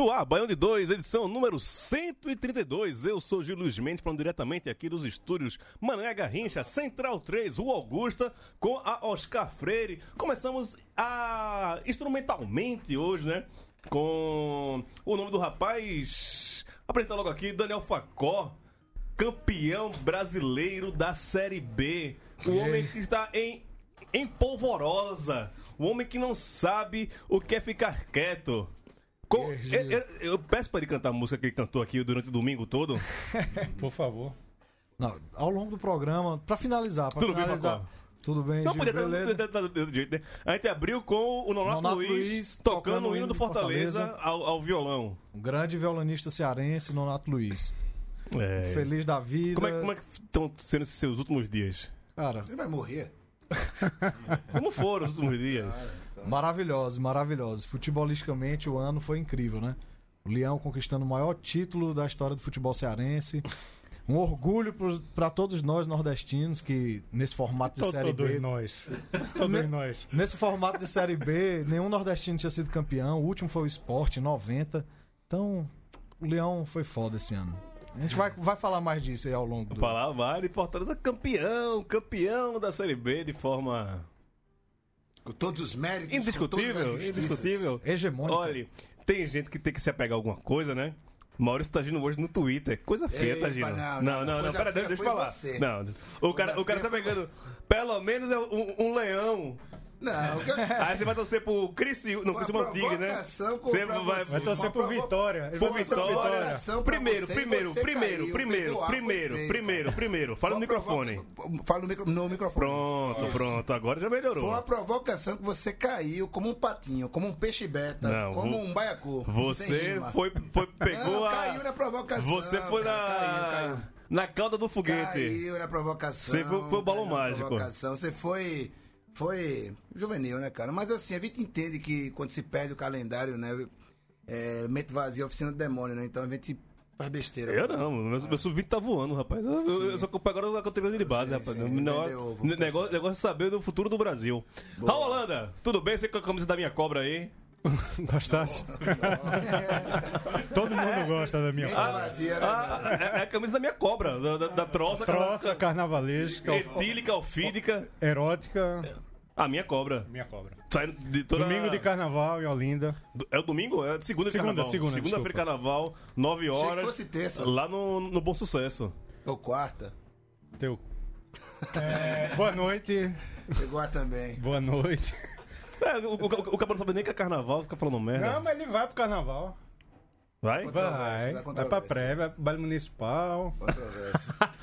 No ar, Baião de 2, edição número 132. Eu sou Gil Luiz Mendes, falando diretamente aqui dos estúdios Mané Garrincha, Central 3, Rua Augusta, com a Oscar Freire. Começamos a instrumentalmente hoje, né? Com o nome do rapaz. Apresentar logo aqui, Daniel Facó, campeão brasileiro da Série B. O homem que está em, em polvorosa. O homem que não sabe o que é ficar quieto. Com- eu, eu- eu peço pra ele cantar a música que ele cantou aqui durante o domingo todo. Por favor. Não, ao longo do programa, pra finalizar, pra Tudo bem, finalizar. Facó? Tudo bem, Não Gil, podia ter- ter- desse jeito, né? A gente abriu com o Nonato, Nonato Luiz, Luiz tocando o hino do Fortaleza, Ao, ao violão. Um grande violonista cearense, Nonato Luiz. É. Feliz da vida. Como é, como é que estão sendo esses seus últimos dias? Cara, Ele vai morrer. Como foram os últimos dias? Maravilhosos, maravilhosos. Futebolisticamente, o ano foi incrível, né? O Leão conquistando o maior título da história do futebol cearense. Um orgulho para todos nós nordestinos que nesse formato de To- Série Todos B. nós. Todos nós. Nesse formato de Série B, nenhum nordestino tinha sido campeão. O último foi o Sport, em 90. Então, o Leão foi foda esse ano. A gente vai, vai falar mais disso aí ao longo do. Falar vale, Fortaleza campeão, campeão da Série B de forma Com todos os méritos. indiscutível, indiscutível. Hegemônica. Olha, tem gente que tem que se apegar a alguma coisa, né? Maurício tá agindo hoje no Twitter. Coisa feia, Epa, tá agindo. não, Não, não, não, pera, deixa eu falar. você. Não, o cara, o cara tá pegando. Pelo menos é um, um leão. Não, o que- Aí você vai torcer pro Criciúma, não, Criciúma Tigre, né? Você vai. Vai torcer provo- Vitória. Ele Por vai torcer por Vitória. Primeiro, você primeiro, você primeiro, caiu. primeiro, primeiro, primeiro, primeiro. Fala no microfone. Fala no, micro... no microfone. Pronto, Isso. pronto. Agora já Foi uma melhorou. provocação que você caiu como um patinho, como um peixe beta, Não, como um baiacu. Você foi, foi, pegou Não, a. caiu na provocação. Você foi na. Caiu, caiu. Na cauda do foguete. Caiu na provocação. Você foi- foi o balão caiu na mágico. provocação. Você foi. Foi juvenil, né, cara? Mas assim, a gente entende que quando se perde o calendário, né? É, mente vazia, oficina do demônio, né? Então a gente faz besteira. Eu não, meu, meu sub-20 tá voando, rapaz. Eu, eu, eu só compro agora a categoria de base, Sim, rapaz. sim, negócio, negócio, negócio de saber do futuro do Brasil. Boa. Raul Holanda, tudo bem? Você com a camisa da minha cobra aí? Gostasse? Todo mundo gosta da minha cobra. né? Ah, é, é a camisa da minha cobra, da, da, da troça, Troça, carnavalesca, etílica, alfídica. erótica, A minha cobra. minha cobra. Saindo de toda... Domingo de carnaval em Olinda. É o domingo? É de segunda de Segunda, carnaval. segunda, Segunda-feira carnaval, 9 Achei que horas. fosse terça. Lá no, no Bom Sucesso. Ou quarta. Teu. É, boa noite. A também. Boa noite. É, o, o, o cara não sabe nem que é carnaval, fica falando merda. Não, mas ele vai pro carnaval. Vai? Vai. dá Vai pra controvérsia. pré, vai pro baile municipal.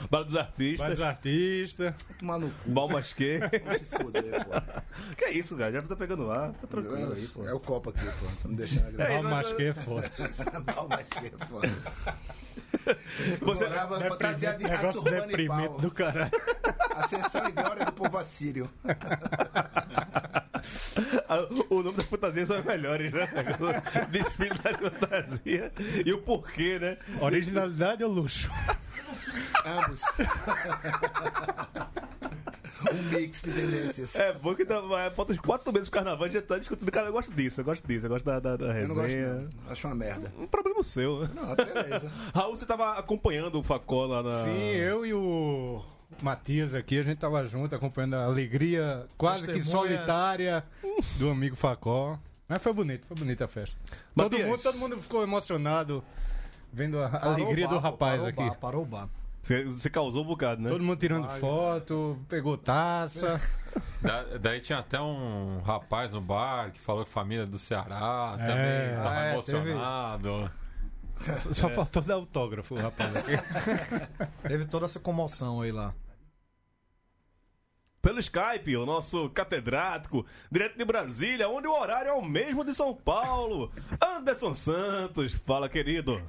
Bala dos vai artistas. dos artistas. Tomar no cu. Mal masquê. Se fuder, pô. que é isso, cara? Já tá pegando ar. Fica tranquilo aí, pô. É o copo aqui, pô. Tá me deixando É agradecer. Mal masquê, foda. Mal mais que é foda. Você- Morava fantasiado de Negócio e deprimente pau. do caralho. Ascensão e glória do povo assírio. Ah, o nome da fantasia são os melhores, né? Desfile da fantasia. E o porquê, né? Originalidade ou luxo? Ambos. Um mix de tendências. É bom que tá, é, falta uns quatro meses do carnaval e já tá discutindo. Cara, eu gosto disso, eu gosto disso, eu gosto da, da, da Eu não gosto, resenha. não. Acho uma merda. Um problema seu. Não, beleza. Raul, você tava acompanhando o Facó lá na. Sim, eu e o Matias aqui, a gente tava junto acompanhando a alegria quase que solitária do amigo Facó. Mas foi bonito, foi bonita a festa. Todo Matias. mundo, todo mundo ficou emocionado vendo a Parou alegria bar, do rapaz parou aqui. O bar, parou o bar. Você, causou um bocado, né? Todo mundo tirando Vai. foto, pegou taça. Da- daí tinha até um rapaz no bar que falou que família do Ceará É, também tava é, emocionado. Só faltou dar autógrafo, o rapaz aqui. Teve toda essa comoção aí lá. Pelo Skype, o nosso catedrático, direto de Brasília, onde o horário é o mesmo de São Paulo. Anderson Santos, fala, querido.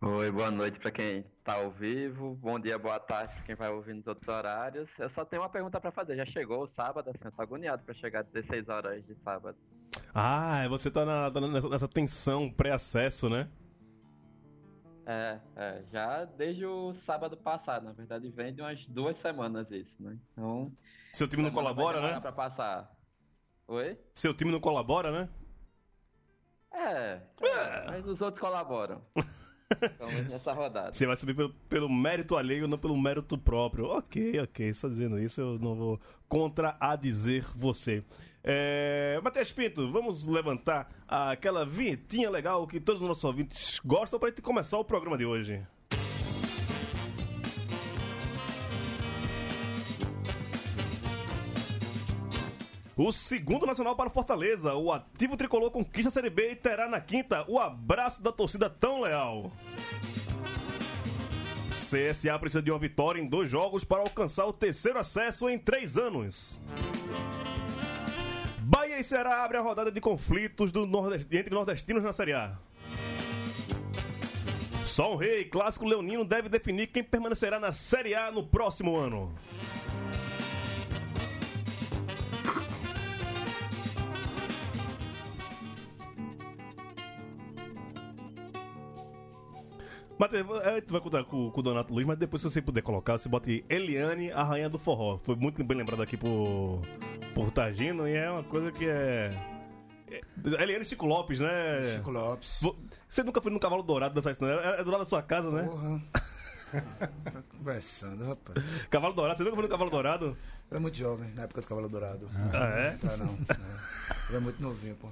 Oi, boa noite para quem tá ao vivo. Bom dia, boa tarde para quem vai ouvir nos outros horários. Eu só tenho uma pergunta para fazer. Já chegou o sábado? Assim, eu tô agoniado para chegar às 16 horas de sábado. Ah, você tá, na- tá nessa, nessa tensão pré-acesso, né? É, é, já desde o sábado passado, na verdade, vem de umas duas semanas isso, né? Então. Seu time não colabora, né? Pra passar. Oi? Seu time não colabora, né? É, é, mas os outros colaboram. Então, nessa rodada. Você vai subir pelo, pelo mérito alheio, não pelo mérito próprio. Ok, ok. Você tá dizendo isso, eu não vou contra-adizer você. É... Matheus Pinto, vamos levantar aquela vinhetinha legal que todos os nossos ouvintes gostam gente começar o programa de hoje. O segundo nacional para Fortaleza. O ativo tricolor conquista a Série B e terá na quinta o abraço da torcida tão leal. CSA precisa de uma vitória em dois jogos para alcançar o terceiro acesso em três anos. Bahia e abrem a rodada de conflitos do Nordest- entre nordestinos na Série A. Só um rei, clássico leonino, deve definir quem permanecerá na Série A no próximo ano. Matheus, a gente vai contar com, com o Donato Luiz, mas depois, se você puder colocar, você bota Eliane, a rainha do forró. Foi muito bem lembrado aqui por, por Tagino e é uma coisa que é. é- Eliane Chico Lopes, né? Chico Lopes. Vo- Você nunca foi no Cavalo Dourado dançar isso, não? É é do lado da sua casa, né? Porra. tá conversando, rapaz. Cavalo Dourado, você nunca foi no Cavalo Dourado? Era muito jovem na época do Cavalo Dourado. Ah, é? Entrar não. não. Era muito novinho, pô.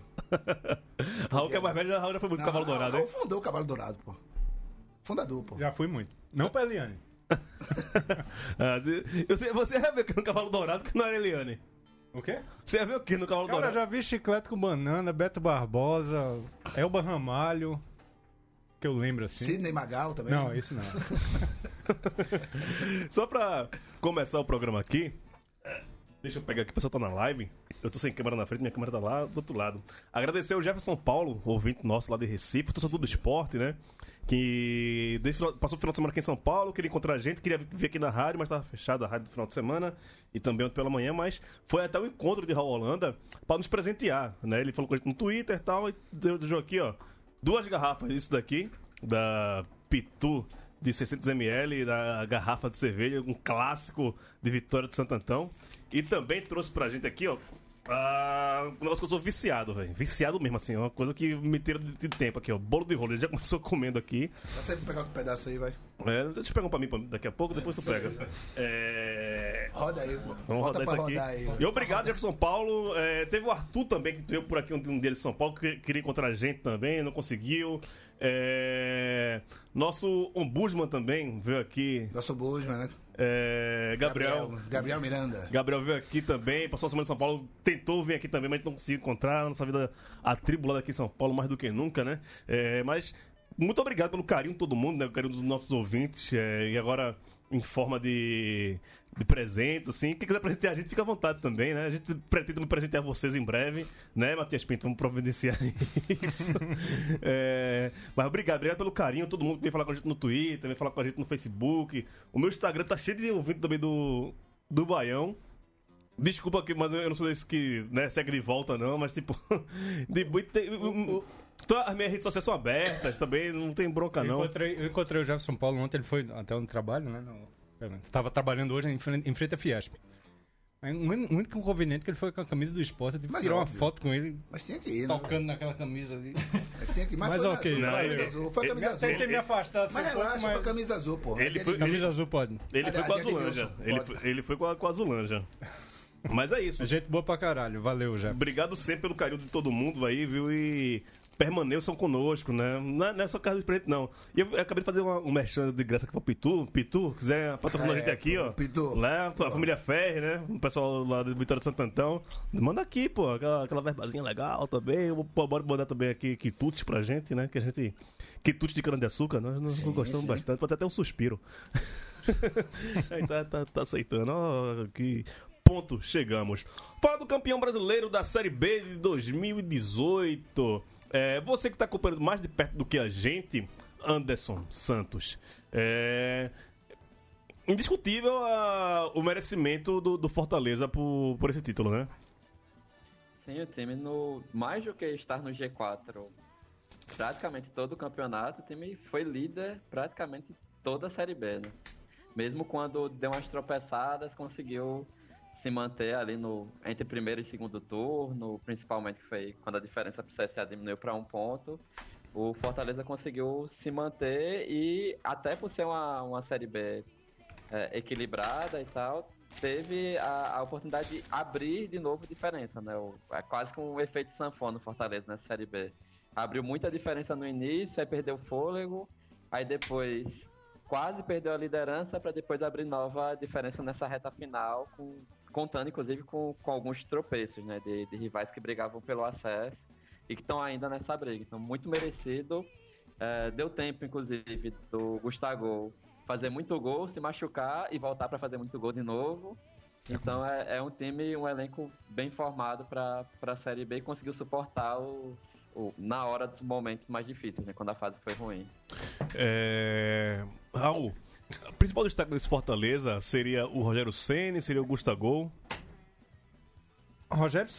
Raul, que é mais velho, Raul já foi muito no Cavalo Não, Dourado, não, hein? fundou o Cavalo Dourado, pô. Fundador, pô. Já fui muito. Não pra Eliane. Ah, eu sei- você ia ver o que no Cavalo Dourado que não era Eliane? O quê? Você ia ver o que no Cavalo Cara, eu Dourado? já vi Chiclete com Banana, Beto Barbosa, Elba Ramalho, que eu lembro assim. Sidney Magal também. Não, isso não. Só pra começar o programa aqui, deixa eu pegar aqui, o pessoal tá na live. Eu tô sem câmera na frente, minha câmera tá lá do outro lado. Agradecer ao Jefferson Paulo, ouvinte nosso lá de Recife, torcedor do esporte, né? Que passou o final de semana aqui em São Paulo, queria encontrar a gente, queria vir aqui na rádio, mas tava fechada a rádio no final de semana e também ontem pela manhã, mas foi até o encontro de Raul Holanda pra nos presentear, né? Ele falou com a gente no Twitter e tal, e deu aqui, ó, duas garrafas, isso daqui, da Pitu de 600ml da garrafa de cerveja, um clássico de Vitória de Santo Antão. E também trouxe pra gente aqui, ó, ah, um negócio que eu sou viciado, velho. Viciado mesmo, assim, uma coisa que me tira de, tempo aqui, ó. Bolo de rolo, ele já começou comendo aqui. Dá sempre pegar um pedaço aí, vai. É, deixa eu pegar um pra mim pra- daqui a pouco, depois tu pega. É... Roda aí, pô. Vamos Bota rodar isso pra aqui. rodar aí. E obrigado, Jefferson Paulo. É, teve o Arthur também, que veio por aqui um, um dia de São Paulo, que queria encontrar a gente também, não conseguiu. É, Nosso ombudsman também veio aqui. Nosso Busman, né? É, Gabriel. Gabriel Miranda. Gabriel veio aqui também, passou a semana em São Paulo, tentou vir aqui também, mas não conseguiu encontrar. Nossa vida atribulada aqui em São Paulo, mais do que nunca, né? É, mas muito obrigado pelo carinho de todo mundo, né? O carinho dos nossos ouvintes. é, e agora, em forma de, de presente, assim. Quem quiser presentear a gente, fica à vontade também, né? A gente pretende me presentear vocês em breve, né, Matias Pinto? Vamos providenciar isso. É, mas obrigado, obrigado pelo carinho. Todo mundo que vem falar com a gente no Twitter, vem falar com a gente no Facebook. O meu Instagram tá cheio de ouvintes também do, do Baião. Desculpa aqui, mas eu não sou desse que né, segue de volta, não, mas tipo. De, tem, então, as minhas redes sociais são abertas também, não tem bronca, Eu não. encontrei, eu encontrei o Jefferson Paulo ontem, ele foi até no trabalho, né? No, estava trabalhando hoje em frente, em frente à Fiesp. O único inconveniente é que ele foi com a camisa do esporte. Eu Mas tirar uma foto com ele Mas tinha que ir, né? tocando naquela camisa ali. Mas tinha que ir. Mas, Mas foi ok, azul, não, foi a ele- camisa azul. Foi a camisa ele- azul. Tentei me afastar assim Mas um pouco, relaxa, foi a camisa azul, pô. Ele É foi- Camisa azul pode. Ele foi com a de Azulanja. Ele, foi- ele foi com a, com a Azulanja. Mas é isso. Gente boa pra caralho. Valeu, já. Obrigado sempre pelo carinho de todo mundo aí, viu? E permaneçam conosco, né? Não é, não é só Carlos Preto, não. E eu, eu acabei de fazer uma, um merchan de graça aqui pro Pitu. Pitu, quiser patrocinar a É, gente aqui, pô, ó. Pitu. Lá, a família Ferre, né? O pessoal lá de Vitória de Santo Antão. Manda aqui, pô, aquela, aquela verbazinha legal também. Pô, bora mandar também aqui quitute pra gente, né? Que a gente. Quitute de cana-de-açúcar, nós, nós Sim, gostamos sim. bastante. Pode até um suspiro. Aí tá, tá, tá aceitando. Ó, que ponto chegamos. Fala do campeão brasileiro da Série B de 2018. É, você que tá acompanhando mais de perto do que a gente, Anderson Santos. É, indiscutível a- o merecimento do, do Fortaleza por, por esse título, né? Sim, o time, no, mais do que estar no G4 praticamente todo o campeonato, o time foi líder praticamente toda a Série B, né? Mesmo quando deu umas tropeçadas, conseguiu se manter ali no entre primeiro e segundo turno, principalmente que foi quando a diferença para o CSA diminuiu para um ponto. O Fortaleza conseguiu se manter e até por ser uma, uma Série B é, equilibrada e tal, teve a, a oportunidade de abrir de novo diferença, né? O, é quase com o efeito sanfona no Fortaleza nessa Série B. Abriu muita diferença no início, aí perdeu fôlego, aí depois quase perdeu a liderança para depois abrir nova diferença nessa reta final, com- contando inclusive com, com alguns tropeços, né? De, de rivais que brigavam pelo acesso e que estão ainda nessa briga. Então, muito merecido. É, deu tempo, inclusive, do Gustavo fazer muito gol, se machucar e voltar para fazer muito gol de novo. Então é, é um time, um elenco bem formado para a Série B e conseguiu suportar os, o- na hora dos momentos mais difíceis, né? Quando a fase foi ruim. É... Raul, o principal destaque desse Fortaleza seria o Rogério Ceni, seria o Gustavo. Rogério que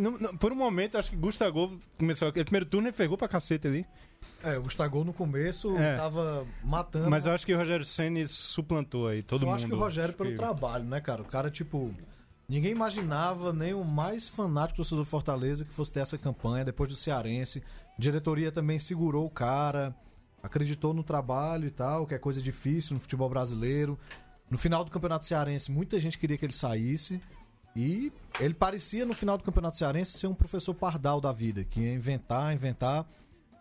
não- não- por um momento, acho que Gustavo começou. O primeiro turno ele ferrou pra cacete ali. É, o Gustavo no começo É. tava matando. Mas eu acho que o Rogério Senni suplantou aí todo eu mundo. acho que o Rogério pelo que- trabalho, né, cara? O cara, tipo. Ninguém imaginava, nem o mais fanático do torcedor do Fortaleza, que fosse ter essa campanha depois do Cearense. A diretoria também segurou o cara, acreditou no trabalho e tal, que é coisa difícil no futebol brasileiro. No final do Campeonato Cearense, muita gente queria que ele saísse. E ele parecia, no final do Campeonato Cearense, ser um professor pardal da vida, que ia inventar, inventar.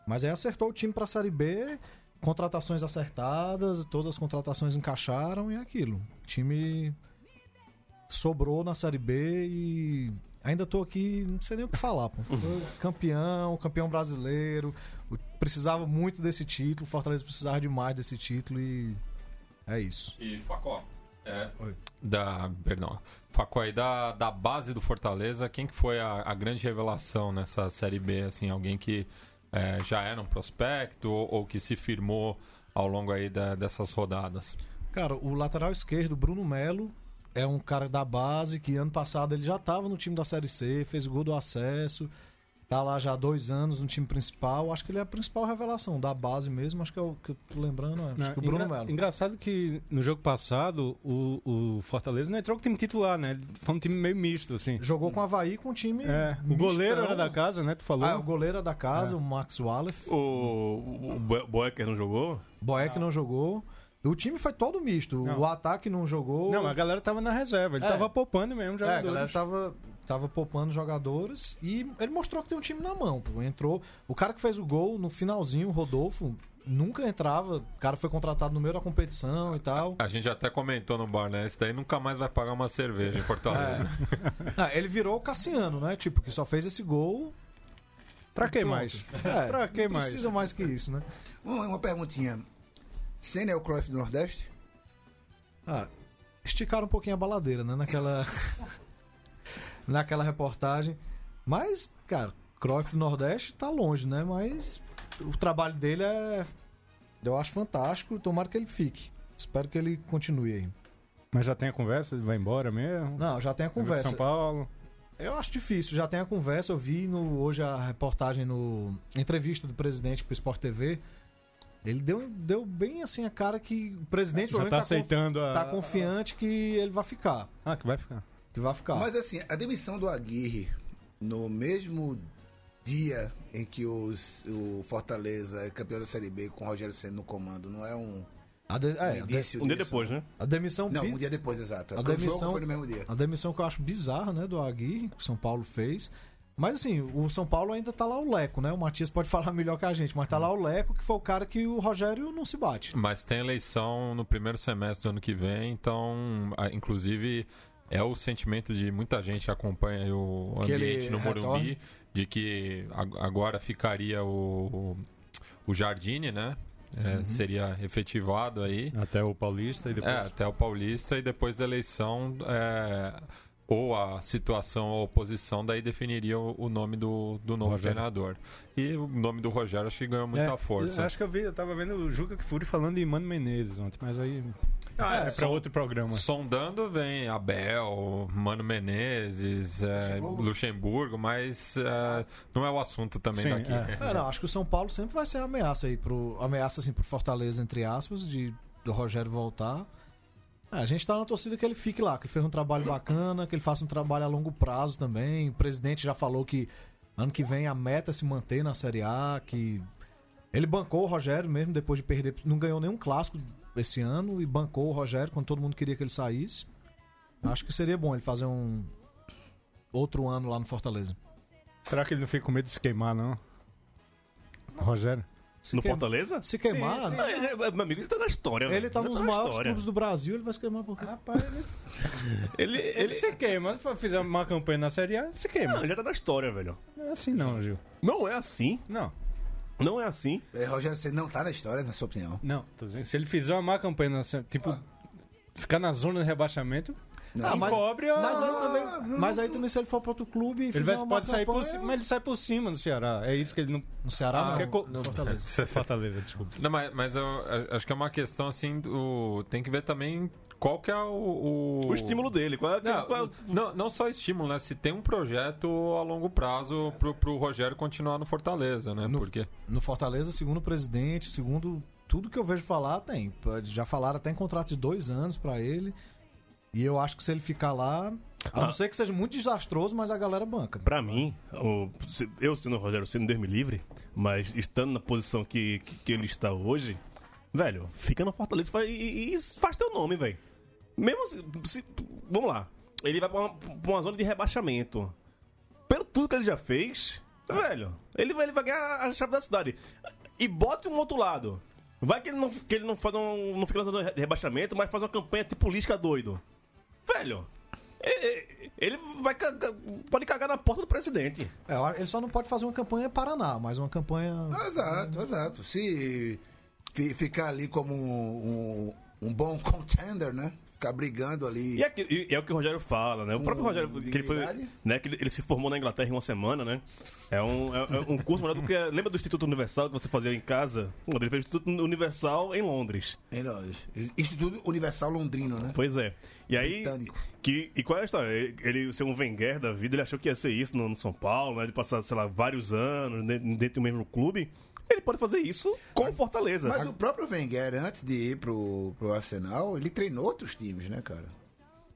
Mas aí acertou o time pra Série B, contratações acertadas, todas as contratações encaixaram e é aquilo. O time sobrou na Série B e ainda tô aqui, não sei nem o que falar, pô. Foi campeão, campeão brasileiro, precisava muito desse título, o Fortaleza precisava demais desse título e é isso. E Facó, é, da, perdão, Facó aí da, da base do Fortaleza, quem que foi a, a grande revelação nessa Série B, assim, alguém que é, já era um prospecto ou, ou que se firmou ao longo aí da- dessas rodadas? Cara, o lateral esquerdo, Bruno Melo, é um cara da base que ano passado ele já estava no time da Série C, fez o gol do acesso, tá lá já há dois anos no time principal. Acho que ele é a principal revelação da base mesmo. Acho que é o que eu tô lembrando. Acho Não, que o Bruno engra- Melo. Engraçado que no jogo passado o, o Fortaleza não entrou com o time titular, né? Foi um time meio misto, assim. Jogou com o Havaí com um time. É, o goleiro era da casa, né? Tu falou. Ah, o goleiro era da casa, É. o Max Wallace. O, o, o Bo- Boecker não jogou? Boeck não jogou. O time foi todo misto. Não. O ataque não jogou. Não, a galera tava na reserva. Ele É. tava poupando mesmo É, a jogadores. galera tava, tava poupando jogadores e ele mostrou que tem um time na mão. Pô. Entrou. O cara que fez o gol no finalzinho, o Rodolfo, nunca entrava. O cara foi contratado no meio da competição e tal. A gente até comentou no bar, né? Esse daí nunca mais vai pagar uma cerveja em Fortaleza. Ah, ele virou o Cassiano, né? Tipo, que só fez esse gol. Pra que mais? É, pra que não mais? precisa mais que isso, né? Uma, uma perguntinha. Senna é o Cruyff do Nordeste? Cara, esticaram um pouquinho a baladeira, né? Naquela. naquela reportagem. Mas, cara, Cruyff do Nordeste tá longe, né? Mas o trabalho dele é. Eu acho fantástico. Tomara que ele fique. Espero que ele continue aí. Mas já tem a conversa? Ele vai embora mesmo? Não, já tem a conversa. São Paulo? Eu acho difícil, já tem a conversa. Eu vi no, hoje a reportagem no. Entrevista do presidente pro Sport TV. Ele deu, deu bem assim a cara que o presidente Já pelo tá confi- aceitando a... tá confiante que ele vai ficar. Ah, que vai ficar. Que vai ficar. Mas assim, a demissão do Aguirre no mesmo dia em que os, o Fortaleza é campeão da Série B com o Rogério Senna no comando, não é um, a, de- um é, a de- Um dia depois, né? a demissão Não, um dia depois, exato. A demissão- foi no mesmo dia. A demissão que eu acho bizarra, né, do Aguirre, que o São Paulo fez. Mas assim, o São Paulo ainda tá lá o Leco, né? O Matias pode falar melhor que a gente, mas tá lá o Leco, que foi o cara que o Rogério não se bate. Mas tem eleição no primeiro semestre do ano que vem, então, inclusive, é o sentimento de muita gente que acompanha o Que ele ambiente no Morumbi, de que ag- agora ficaria o, o Jardine, né? É, Uhum. Seria efetivado aí. Até o Paulista e depois... É, até o Paulista e depois da eleição, é, ou a situação ou a oposição, daí definiria o, o nome do, do novo Rogério. treinador. E o nome do Rogério acho que ganhou muita É, força. eu Acho que eu vi, eu tava vendo o Juca Kfouri falando em Mano Menezes ontem, mas aí é, pra som- outro programa. Sondando vem Abel, Mano Menezes, é, Luxemburgo. Luxemburgo, mas é, não é o assunto também Sim, daqui. é. É, não, acho que o São Paulo sempre vai ser ameaça aí pro. Ameaça assim pro Fortaleza, entre aspas, de do Rogério voltar. É, a gente tá na torcida que ele fique lá, que ele fez um trabalho bacana, que ele faça um trabalho a longo prazo também. O presidente já falou que ano que vem a meta é se manter na Série A, que ele bancou o Rogério mesmo depois de perder, não ganhou nenhum clássico esse ano e bancou o Rogério quando todo mundo queria que ele saísse. Acho que seria bom ele fazer um outro ano lá no Fortaleza. Será que ele não fica com medo de se queimar, não? Rogério? Se No queima- Fortaleza? Se queimar, Não, ele- meu amigo, ele tá na história. Ele velho. tá nos na maiores história. clubes do Brasil, ele vai se queimar por quê? Rapaz, ele, Ele, ele ele, se queima. Se fizer uma campanha na Série A, ele se queima. não, ele já tá na história, velho. Não é assim não, Gil. Não é assim. Não, Não é assim. É, Rogério Senna não tá na história, na sua opinião. não. Tô dizendo, se ele fizer uma má campanha, tipo, ficar na zona de rebaixamento, Não, Ah, mas- encobre a... Mas aí, também, mas aí também, se ele for pra outro clube e Ele vai, uma pode sair por cima, mas ele sai por cima no Ceará. É isso que ele não... No Ceará, Ah, não. quer co- no Fortaleza. Fortaleza, desculpa. Não, mas, mas eu acho que é uma questão assim, do, tem que ver também qual que é o... O, O estímulo dele. Qual é, Não, qual é- não, não só estímulo, né? Se tem um projeto a longo prazo pro, pro Rogério continuar no Fortaleza, né? No- Porque No Fortaleza, segundo o presidente, segundo tudo que eu vejo falar, tem. Já falaram até em contrato de dois anos pra ele. E eu acho que se ele ficar lá, a não Ah. ser que seja muito desastroso, mas a galera banca. Pra mim, o- se- eu sendo o Rogério sendo Deus me livre, mas estando na posição que, que, que ele está hoje, velho, fica no Fortaleza e faz- e, e faz teu nome, velho. Mesmo se, se- Vamos lá. Ele vai pra uma, pra uma zona de rebaixamento. Pelo tudo que ele já fez, velho, ele vai, ele vai ganhar a chave da cidade. E bota um outro lado. Vai que ele não, que ele não, faz um, não fica na zona de rebaixamento, mas faz uma campanha tipo Lisca doido. Velho, ele, vai cagar- pode cagar na porta do presidente. É, ele só não pode fazer uma campanha Paraná, mas uma campanha. Exato, exato. Se fi- ficar ali como um, um, um bom contender, né? Ficar brigando ali. E é, e é o que o Rogério fala, né? O próprio Rogério, que ele, foi, né, que ele, se formou na Inglaterra em uma semana, né? É um, é, é um curso melhor do que. Lembra do Instituto Universal que você fazia em casa? Ele fez o Instituto Universal em Londres. Em Londres. Instituto Universal Londrino, né? Pois é. E aí. Britânico. Que, e qual é a história? Ele, ele ser um Wenger da vida, ele achou que ia ser isso no, no São Paulo, né? De passar, sei lá, vários anos dentro, dentro do mesmo clube. Ele pode fazer isso com Fortaleza. Mas o próprio Wenger, antes de ir pro, pro Arsenal, ele treinou outros times, né, cara?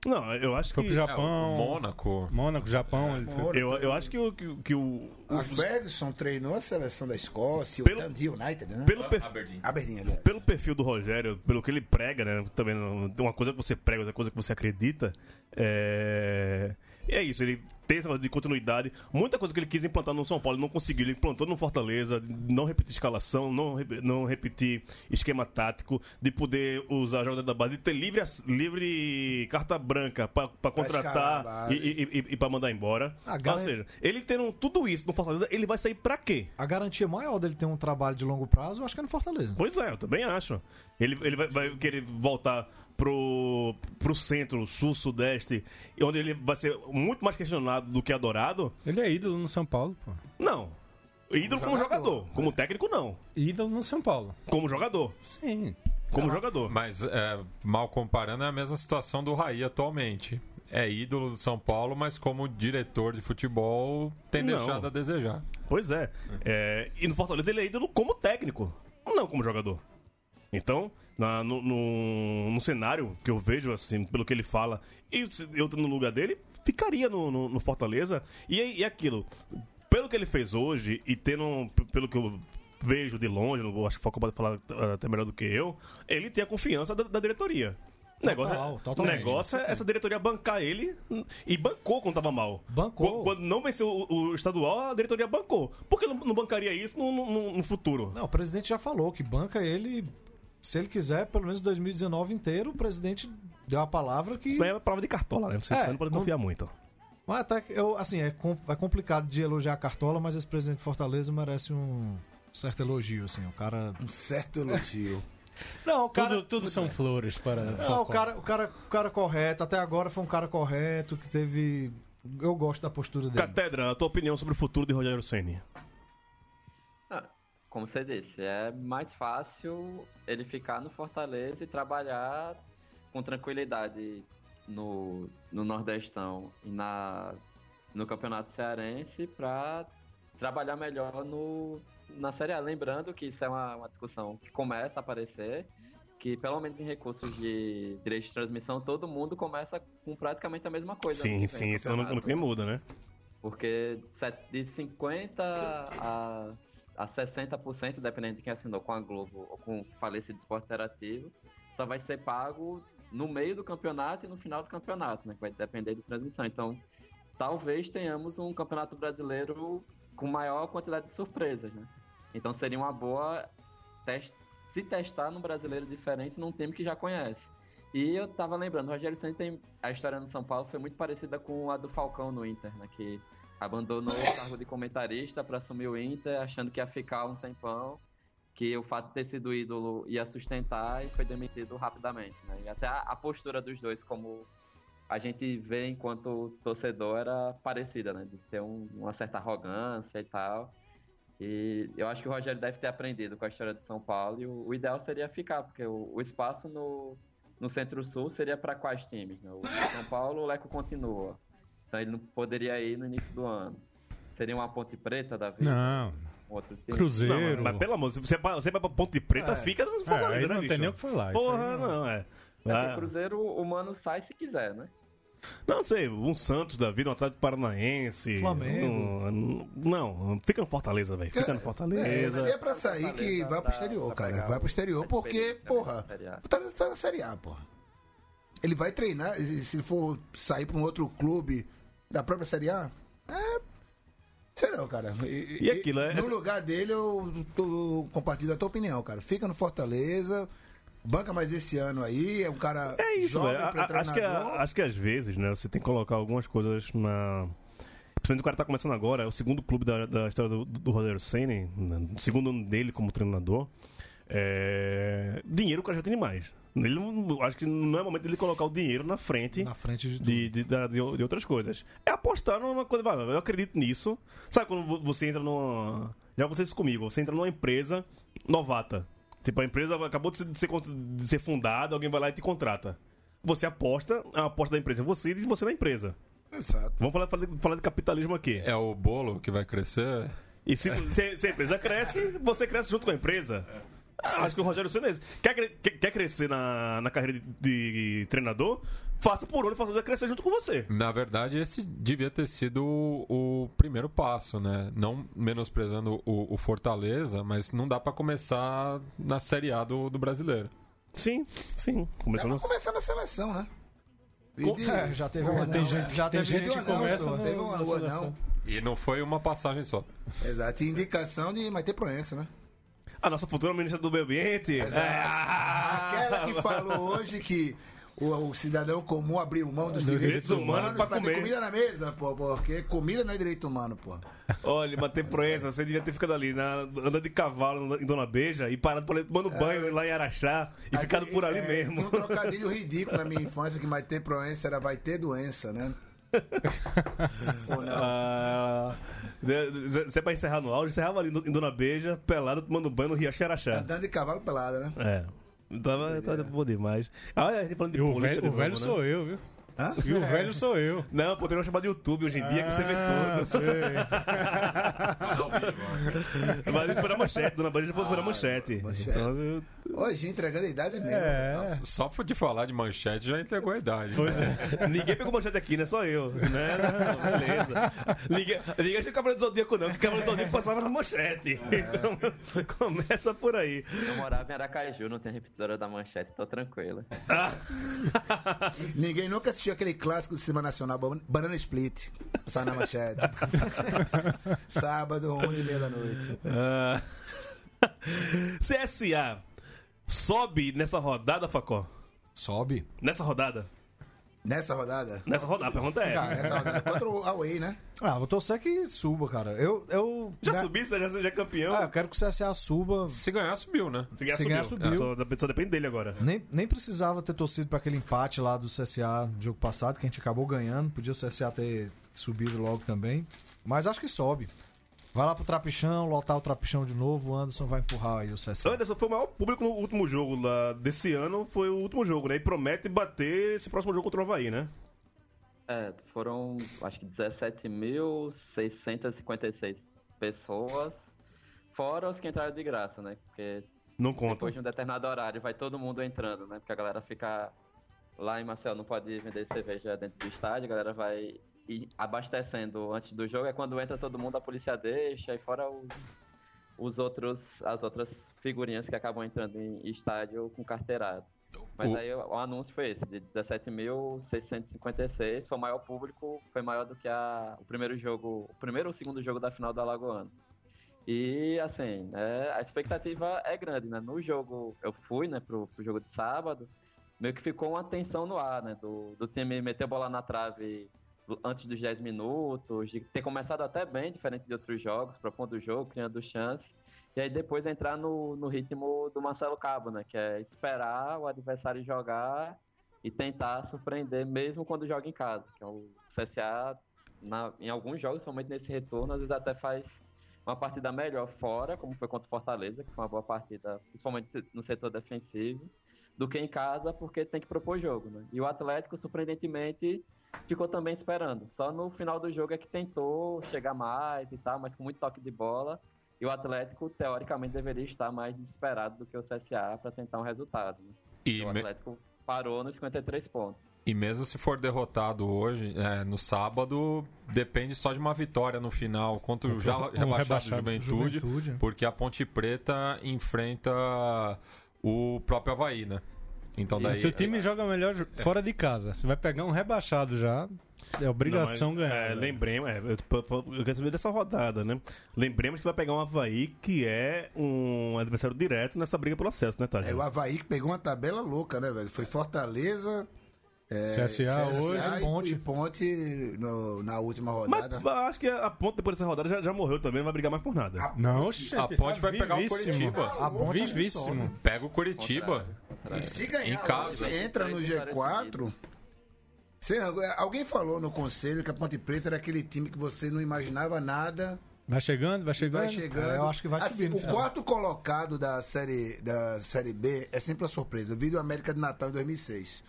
Não, eu acho Foi que. pro é, o Japão, Mônaco. Mônaco, Japão. Ele foi... Eu, eu acho que, o- que, o- que o. A Ferguson treinou a seleção da Escócia, Pelo- o Dundee United, né? Pelo, per- Aberdeen, aliás. pelo perfil do Rogério, pelo que ele prega, né? Também não- uma coisa que você prega, outra coisa que você acredita. É. E é isso, ele tem essa de continuidade. Muita coisa que ele quis implantar no São Paulo não conseguiu. Ele implantou no Fortaleza, não repetir escalação, não, rep- não repetir esquema tático, de poder usar jogadores da base, de ter livre, livre carta branca pra pra escalar a contratar e, e, e, e pra mandar embora. Ah, Ou garan- seja, ele tendo tudo isso no Fortaleza, ele vai sair pra quê? A garantia maior dele ter um trabalho de longo prazo, eu acho que é no Fortaleza. Pois é, eu também acho. Ele, ele vai, vai querer voltar pro, pro centro, sul, sudeste, e onde ele vai ser muito mais questionado do que adorado. Ele é ídolo no São Paulo, pô. Não. Ídolo como Jogador. jogador. Como técnico, não. Ídolo no São Paulo. Como jogador. Sim. Como jogador. Mas, é, mal comparando, é a mesma situação do Raí atualmente. É ídolo do São Paulo, mas como diretor de futebol tem Não. deixado a desejar. Pois é. É, E no Fortaleza ele é ídolo como técnico. não como jogador. Então, na- no, no- no cenário que eu vejo, assim, pelo que ele fala, e eu no lugar dele, ficaria no, no- no Fortaleza. E, e aquilo, pelo que ele fez hoje, e tendo, pelo que eu vejo de longe, acho que o Falcão pode falar eh, até melhor do que eu, ele tem a confiança da, da diretoria. O negócio, é- Total, o negócio é essa diretoria bancar ele e bancou quando tava mal. Bancou. Qu- Quando não venceu o, o estadual, a diretoria bancou. Por que não, não bancaria isso no, no- no futuro? Não, o presidente já falou que banca ele, se ele quiser, pelo menos 2019 inteiro, o presidente deu a palavra que. É prova de cartola, né? Você É, não pode não- confiar muito. Mas até que eu, assim, é, com- é complicado de elogiar a cartola, mas esse presidente de Fortaleza merece um certo elogio, assim. O cara. Um certo elogio. Não, o cara. Tudo, tudo são flores para. Não, o cara, o, cara, o cara correto, até agora foi um cara correto, que teve. Eu gosto da postura dele. Catedra, a tua opinião sobre o futuro de Rogério Ceni? Como você disse, é mais fácil ele ficar no Fortaleza e trabalhar com tranquilidade no, no Nordestão e na, no Campeonato Cearense para trabalhar melhor no, na Série A. Lembrando que isso é uma, uma discussão que começa a aparecer, que pelo menos em recursos de direito de transmissão, todo mundo começa com praticamente a mesma coisa. Sim, sim, esse ano campeonato. não muda, né? Porque de 50% a, a 60%, dependendo de quem assinou com a Globo ou com o falecido esporte interativo, só vai ser pago no meio do campeonato e no final do campeonato, né? Que vai depender de transmissão. Então, talvez tenhamos um campeonato brasileiro com maior quantidade de surpresas, né? Então seria uma boa tes- se testar num brasileiro diferente num time que já conhece. E eu tava lembrando, o Rogério Ceni tem a história no São Paulo foi muito parecida com a do Falcão no Inter, né? Que abandonou o cargo de comentarista para assumir o Inter, achando que ia ficar um tempão, que o fato de ter sido ídolo ia sustentar e foi demitido rapidamente, né? E até a, a postura dos dois, como a gente vê enquanto torcedor, era parecida, né? De ter um- uma certa arrogância e tal. E eu acho que o Rogério deve ter aprendido com a história de São Paulo e o, o ideal seria ficar, porque o, o espaço no, no Centro-Sul seria para quais times? Né? O São Paulo, o Leco continua. Então ele não poderia ir no início do ano. Seria uma Ponte Preta da vida? Não, Um outro time? Cruzeiro. Não, mas pelo amor, se você, vai- você vai pra Ponte Preta, É. fica nos É, Fortaleza, né, não bicho? tem nem o que falar. Porra, aí não, é. É que Ah, o Cruzeiro, o mano sai se quiser, né? Não sei, um Santos da vida, um Atlético Paranaense. Flamengo. um- não, fica no Fortaleza, velho. Fica no É, Fortaleza. se é pra sair, que vai pro exterior, cara. Vai pro exterior, porque, porra, o Tá, tá na Série A, porra. Ele vai treinar, e se for sair pra um outro clube da própria Série A, é. Sei não, cara. E aquilo, é- No lugar dele, eu tô, compartilho a tua opinião, cara. Fica no Fortaleza, banca mais esse ano aí, é um cara. É isso, jovem velho. pra A- Acho que, treinador. acho que às vezes, né, você tem que colocar algumas coisas na. Principalmente o cara tá começando agora, é o segundo clube da, da história do, do Rogério Senna, o segundo ano dele como treinador. É... Dinheiro o cara já tem demais. Ele não, acho que não é momento dele colocar o dinheiro na frente Na frente de de, de, de, de outras coisas. É apostar numa coisa. Eu acredito nisso. Sabe quando vo- você entra numa. Já aconteceu isso comigo. Você entra numa empresa novata. Tipo, a empresa acabou de ser, de ser, cont- de ser fundada, alguém vai lá e te contrata. Você aposta, a aposta da empresa é você e você na empresa. Exato. Vamos falar, falar, de- falar de capitalismo aqui. É o bolo que vai crescer? E se, se- se a empresa cresce, você cresce junto com a empresa. Ah, Acho que o Rogério Senna é esse. quer, quer, quer crescer na, na carreira de, de treinador? Faça por onde faça crescer junto com você. Na verdade, esse devia ter sido o, o primeiro passo, né? Não menosprezando o, o Fortaleza, mas não dá pra começar na Série A do, do brasileiro. Sim, sim. Começou pra no... começar na seleção, né? E de- é, já teve o uma- anão, tem gente- já Tem teve gente do que começa no- Teve um, anão. E não foi uma passagem só. Exato. E indicação de Maite Proença, né? A nossa futura ministra do meio ambiente. Ah, Aquela que falou hoje que o, o cidadão comum abriu mão dos direitos, direitos humanos humanos ter comer. comida na mesa, pô, porque comida não é direito humano, pô. Olha, bater proença, você devia ter ficado ali, na, andando de cavalo em Dona Beija e parado por ali tomando banho lá em Araxá e ficado por ali É, mesmo. Tinha um trocadilho ridículo na minha infância que Maite Proença era vai ter doença, né? Ou não? Ah, de- de- Se é pra encerrar no áudio, encerrava ali em Dona Beija, pelado, tomando banho no Riacho Araxá. Andando de cavalo pelada, né? É. Tava, tava bom demais. Ah, a gente falando de E o política velho, de o velho novo, sou eu, viu? Hã? E o velho sou eu. Não, pô, tem uma chamada YouTube hoje em dia que você vê Ah, tudo. Mas isso foi na manchete, Dona Band já foi na manchete. manchete. Então, eu- Hoje, entregando a idade mesmo. É. Só de falar de manchete já entregou a idade. Pois é. Ninguém pegou manchete aqui, né? Só eu. Né? Não, beleza. Ninguém, ninguém achou que Cavaleiro do Zodíaco, não. Porque Cavaleiro do Zodíaco passava na manchete. Então, começa por aí. Eu morava em Aracaju, não tem repetidora da manchete, tô tranquilo. Ninguém nunca assistiu aquele clássico do cinema nacional, Ban- Banana Split. Sai na manchete. Sábado, 11h30 da noite. Ah. CSA sobe nessa rodada, Facó? Sobe. Nessa rodada? Nessa rodada? Nessa rodada, a pergunta é essa. Nessa rodada. Contra o Away, né? Ah, vou torcer que suba, cara. Eu. eu Já né? subisse, já seja campeão. Ah, eu quero que o CSA suba. Se ganhar, subiu, né? Se ganhar, se ganhar, subiu. subiu. Só, só depende dele agora. Nem, nem precisava ter torcido pra aquele empate lá do CSA no jogo passado, que a gente acabou ganhando. Podia o CSA ter subido logo também. Mas acho que sobe. Vai lá pro Trapichão, lotar o Trapichão de novo. O Anderson vai empurrar aí o CSA. Anderson foi o maior público no último jogo lá desse ano, foi o último jogo, né? E promete bater esse próximo jogo contra o Havaí, né? É, foram acho que 17.656 pessoas, fora os que entraram de graça, né? Porque Não conta. depois de um determinado horário vai todo mundo entrando, né? Porque a galera fica lá em Marcel, não pode vender cerveja dentro do estádio, a galera vai ir abastecendo antes do jogo, é quando entra todo mundo, a polícia deixa, e fora os, os outros, as outras figurinhas que acabam entrando em estádio com carteirada. Mas O- aí o, anúncio foi esse, de 17.656, foi o maior público, foi maior do que a, o primeiro jogo, o primeiro ou segundo jogo da final do Alagoano. E assim, né, a expectativa é grande, né? No jogo, eu fui, né, pro, pro jogo de sábado, meio que ficou uma tensão no ar, né? Do, do time meter bola na trave antes dos 10 minutos, de ter começado até bem, diferente de outros jogos, propondo o jogo, criando chance. E aí depois entrar no, no ritmo do Marcelo Cabo, né? Que é esperar o adversário jogar e tentar surpreender mesmo quando joga em casa. Que é o CSA, na- em alguns jogos, somente nesse retorno, às vezes até faz uma partida melhor fora, como foi contra o Fortaleza, que foi uma boa partida, principalmente no setor defensivo, do que em casa, porque tem que propor jogo, né? E o Atlético, surpreendentemente, ficou também esperando. Só no final do jogo é que tentou chegar mais e tal, mas com muito toque de bola. E o Atlético, teoricamente, deveria estar mais desesperado do que o CSA para tentar um resultado. Né? E, o me- Atlético parou nos 53 pontos. e mesmo se for derrotado hoje, é, no sábado, depende só de uma vitória no final contra o já um rebaixado, rebaixado Juventude, Juventude. porque a Ponte Preta enfrenta o próprio Havaí, né? Então daí. Se o time joga melhor jo- fora de casa, você vai pegar um rebaixado já, é obrigação Não, mas, ganhar. É, né? lembremos, é, eu, eu quero saber dessa rodada, né? Lembremos que vai pegar um Havaí que é um adversário direto nessa briga pelo acesso, né, Tati? É o Havaí que pegou uma tabela louca, né, velho? Foi Fortaleza. é, CSA hoje, e Ponte. E Ponte no- na última Mas rodada. acho que a ponta depois dessa rodada já, já morreu também, não vai brigar mais por nada. A- Não, gente, A Ponte vai pegar o vivíssimo. Curitiba. A Ponte que Vivíssimo. Pega o Curitiba. E se ganhar Em casa. hoje, entra no Três vitórias G4. Sei alguém falou no conselho que a Ponte Preta era aquele time que você não imaginava nada. Vai chegando, vai chegando. Vai chegando. É, eu acho que vai Assim, subir O final. quarto colocado da série, da série B é sempre uma surpresa. Vi do América de Natal em 2006.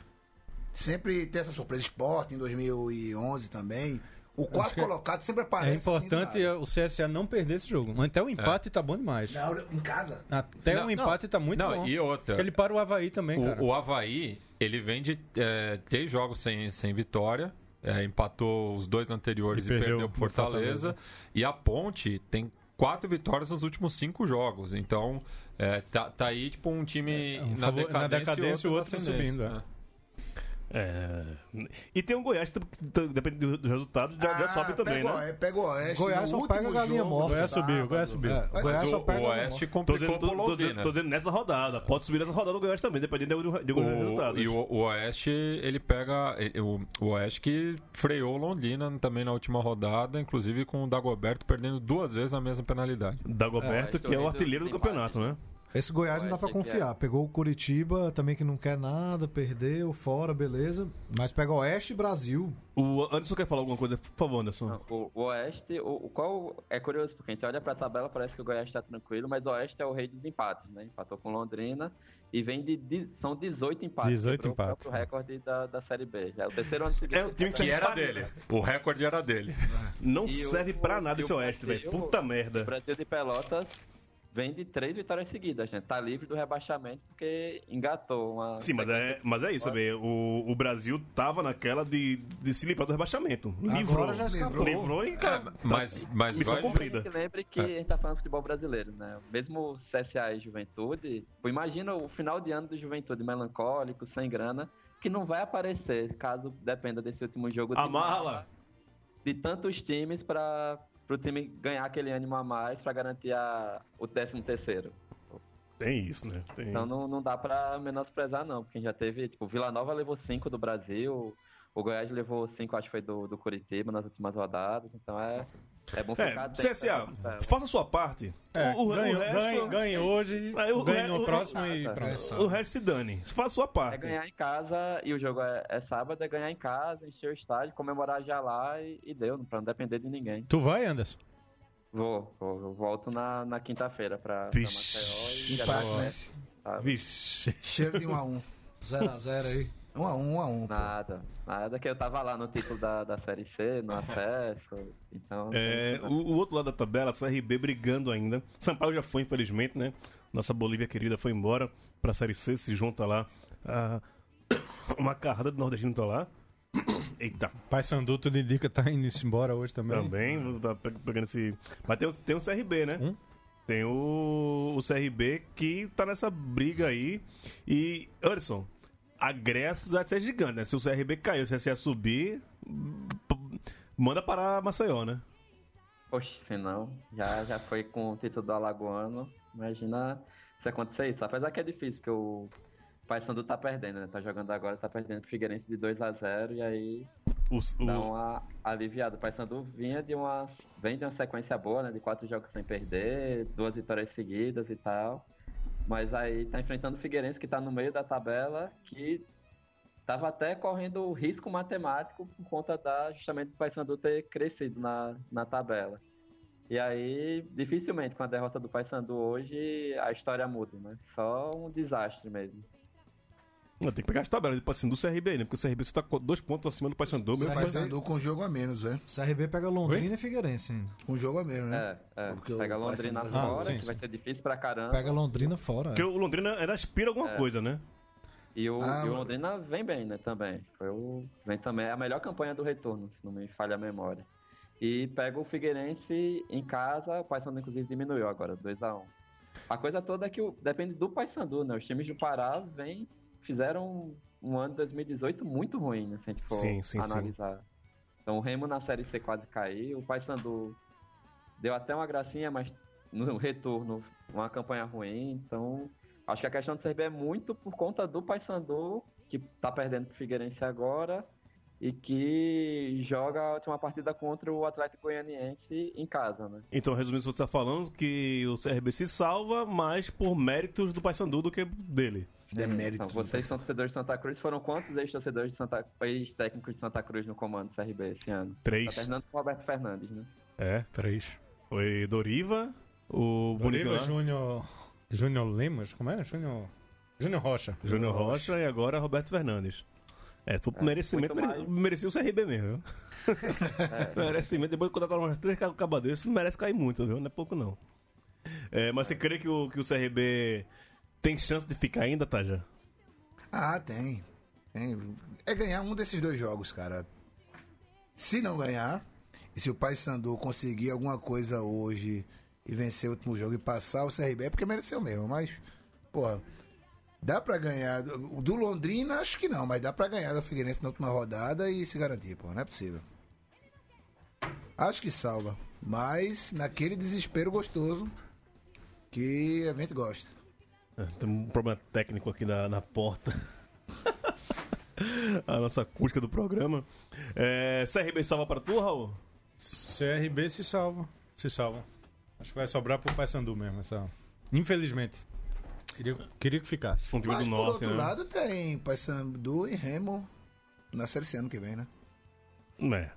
Sempre tem essa surpresa. Esporte em 2011 também. O quarto é- colocado sempre É aparece. importante assim, o CSA não perder esse jogo. Até o empate tá bom demais. Não, em casa. Até Não, o empate tá muito não, bom. e outra. Porque ele para o Havaí também, cara. O, o Havaí, ele vem de é, três jogos sem, sem vitória. é, empatou os dois anteriores E e, perdeu perdeu pro Fortaleza. Fortaleza. E a Ponte tem quatro vitórias nos últimos cinco jogos. Então, é, tá, tá aí tipo um time É, um na, favor- decadência, na decadência e o na outro ascendência, subindo, é. Né? É. E tem um Goiás que, t- depende do, do resultado, já, já Ah, sobe também, pega o né? Oeste, Pega o Oeste. Goiás só último pega a galinha morta. do Goiás subiu. Goiás subiu. É, Goiás só o, pega o o Oeste Tô complicou dizendo, pro tô, tô, dizendo, tô dizendo nessa rodada. Pode subir nessa rodada do Goiás também, dependendo de, de, de alguns resultados. O, e o, o Oeste, ele pega. O, o Oeste que freou o Londrina também na última rodada, inclusive com o Dagoberto perdendo duas vezes a mesma penalidade. Dagoberto, É, que é o artilheiro do campeonato, né? Esse Goiás não dá pra Oeste que confiar. Pegou o Curitiba, também que não quer nada, perdeu, fora, beleza. Mas pega Oeste e Brasil. O Anderson quer falar alguma coisa? Por favor, Anderson. Não, O, o Oeste, o, o qual é curioso, porque a gente olha pra tabela, parece que o Goiás tá tranquilo, mas o Oeste é o rei dos empates, né? Empatou com Londrina e vem de. de- são 18 empates. 18 quebrou empates. O próprio recorde da, da Série B. Já é o terceiro ano seguinte. É o time que Que era dele. O recorde era dele. Não E o- serve pra nada esse o Oeste, velho. Puta O merda. Brasil de Pelotas vem de três vitórias seguidas, gente. Tá livre do rebaixamento porque engatou uma. Sim, mas é, mas é isso, velho. O, o Brasil tava naquela de, de se livrar do rebaixamento. Livrou. já escapou. Livrou e, cara, mas- mas missão vai- cumprida. Que lembre que a gente tá falando de futebol brasileiro, né? Mesmo o CSA e Juventude, tipo, imagina o final de ano do Juventude melancólico, sem grana, que não vai aparecer caso dependa desse último jogo de, Amarra. de tantos times para o time ganhar aquele ânimo a mais para garantir a, o 13 terceiro. Tem isso, né? Tem. Então não, não dá pra menosprezar, não, porque já teve, tipo, o Vila Nova levou cinco do Brasil, o Goiás levou cinco, acho que foi do, do Curitiba nas últimas rodadas, então é, é bom É, ficar atento. CSA, né? faça a sua parte. É, o, o, ganhe, o resto, ganhe- ganhe hoje, Aí o- ganhe o- no o- próximo o- e o- pronto. o resto se dane. Faça a sua É parte. ganhar em casa e o jogo é, é sábado, é ganhar em casa, encher o estádio, comemorar já lá e, e deu, pra não depender de ninguém. Tu vai, Anderson? Vou, vou eu volto na, na quinta-feira pra, pra Vixe. Maceió e já tá né? Vixe. Cheiro de 1 a 1 0x0 aí. 1 a 1 1 a 1 pô. Nada, nada que eu tava lá no título da, da Série C, no acesso, então... É, o, o outro lado da tabela, CRB brigando ainda. Sampaio já foi, infelizmente, né? Nossa Bolívia querida foi embora pra Série C, se junta lá. Ah, uma carrada do nordestino tá lá. Eita, Pai Sandu, tudo indica, tá indo embora hoje também. também. vou tá pe- pegando esse. Mas tem, o- tem o CRB, né? Hum? Tem o, o CRB que tá nessa briga aí. E, Anderson, a Grécia vai ser gigante, né? Se o CRB cair, se o CSA subir, manda parar Maceió, né? Oxe, se não, já, já foi com o título do Alagoano. Imagina se acontecer isso. Apesar que é difícil, porque o Paysandu tá perdendo, né? Tá jogando agora, tá perdendo pro Figueirense de 2 a 0 e aí O, o- dá uma aliviada. O Paysandu vinha de uma, vem de uma sequência boa, né? De quatro jogos sem perder, duas vitórias seguidas e tal. Mas aí tá enfrentando o Figueirense que tá no meio da tabela, que tava até correndo risco matemático por conta da justamente do Paysandu ter crescido na, na tabela. E aí, dificilmente com a derrota do Paysandu hoje a história muda, né? Só um desastre mesmo. Não, tem que pegar as tabelas tipo assim, do CRB, né? Porque o CRB só tá com dois pontos acima do Paysandu. assim. andou com um jogo a menos, é? CRB pega Londrina e Figueirense ainda. Com um jogo a menos, né? É, é. Porque o Pega Londrina Paysandu- Ah, fora, sim, que vai ser difícil pra caramba. Pega Londrina fora. Porque é. o Londrina era aspira alguma É. coisa, né? E o, Ah, e o Londrina vem bem, né, também. Foi o, vem também é a melhor campanha do retorno, se não me falha a memória. E pega o Figueirense em casa, o Paysandu inclusive diminuiu agora, 2 a 1 A coisa toda é que o- depende do Paysandu, né? Os times do Pará vem, fizeram um ano de 2018 muito ruim, né, se a gente for Sim, sim, sim. analisar. Então o Remo na Série C quase caiu, o Paysandu deu até uma gracinha, mas no retorno uma campanha ruim, então acho que a questão do CRB é muito por conta do Paysandu, que tá perdendo pro Figueirense agora e que joga a última partida contra o Atlético Goianiense em casa, né? Então, resumindo, você tá falando que o CRB se salva mais por méritos do Paysandu do que dele. Demérito. Então, vocês são torcedores de Santa Cruz, foram quantos ex-torcedores de Santa ex-técnicos de Santa Cruz no comando do CRB esse ano? Tá Três. terminando com o Roberto Fernandes, né? É. Três. Foi Doriva, o Bonito Doriva, Júnior... Júnior Lemos? Como é? Júnior... Júnior Rocha. Júnior Rocha e agora Roberto Fernandes. É, foi por merecimento, muito mere- merecia o CRB mesmo, viu? merecimento, depois de contratar umas três cabas desses, merece cair muito, viu? Não é pouco não. É, mas você crê que o, que o CRB tem chance de ficar ainda, Taja? Ah, tem. Tem. É ganhar um desses dois jogos, cara. Se não ganhar, e se o Paysandu conseguir alguma coisa hoje e vencer o último jogo e passar o CRB, é porque mereceu mesmo. Mas, porra, dá pra ganhar. Do Londrina, acho que não, mas dá pra ganhar do Figueirense na última rodada e se garantir, pô. Não é possível. Acho que salva. Mas naquele desespero gostoso que a gente gosta. É, Tem um problema técnico aqui na, na porta. a nossa acústica do programa. É, CRB salva pra tu, Raul? CRB se salva. Se salva. Acho que vai sobrar pro Paysandu mesmo. Essa... Infelizmente. Queria, queria que ficasse. Um time Mas do por norte, outro né? lado tem Paysandu e Remo na Série C ano que vem, né? É.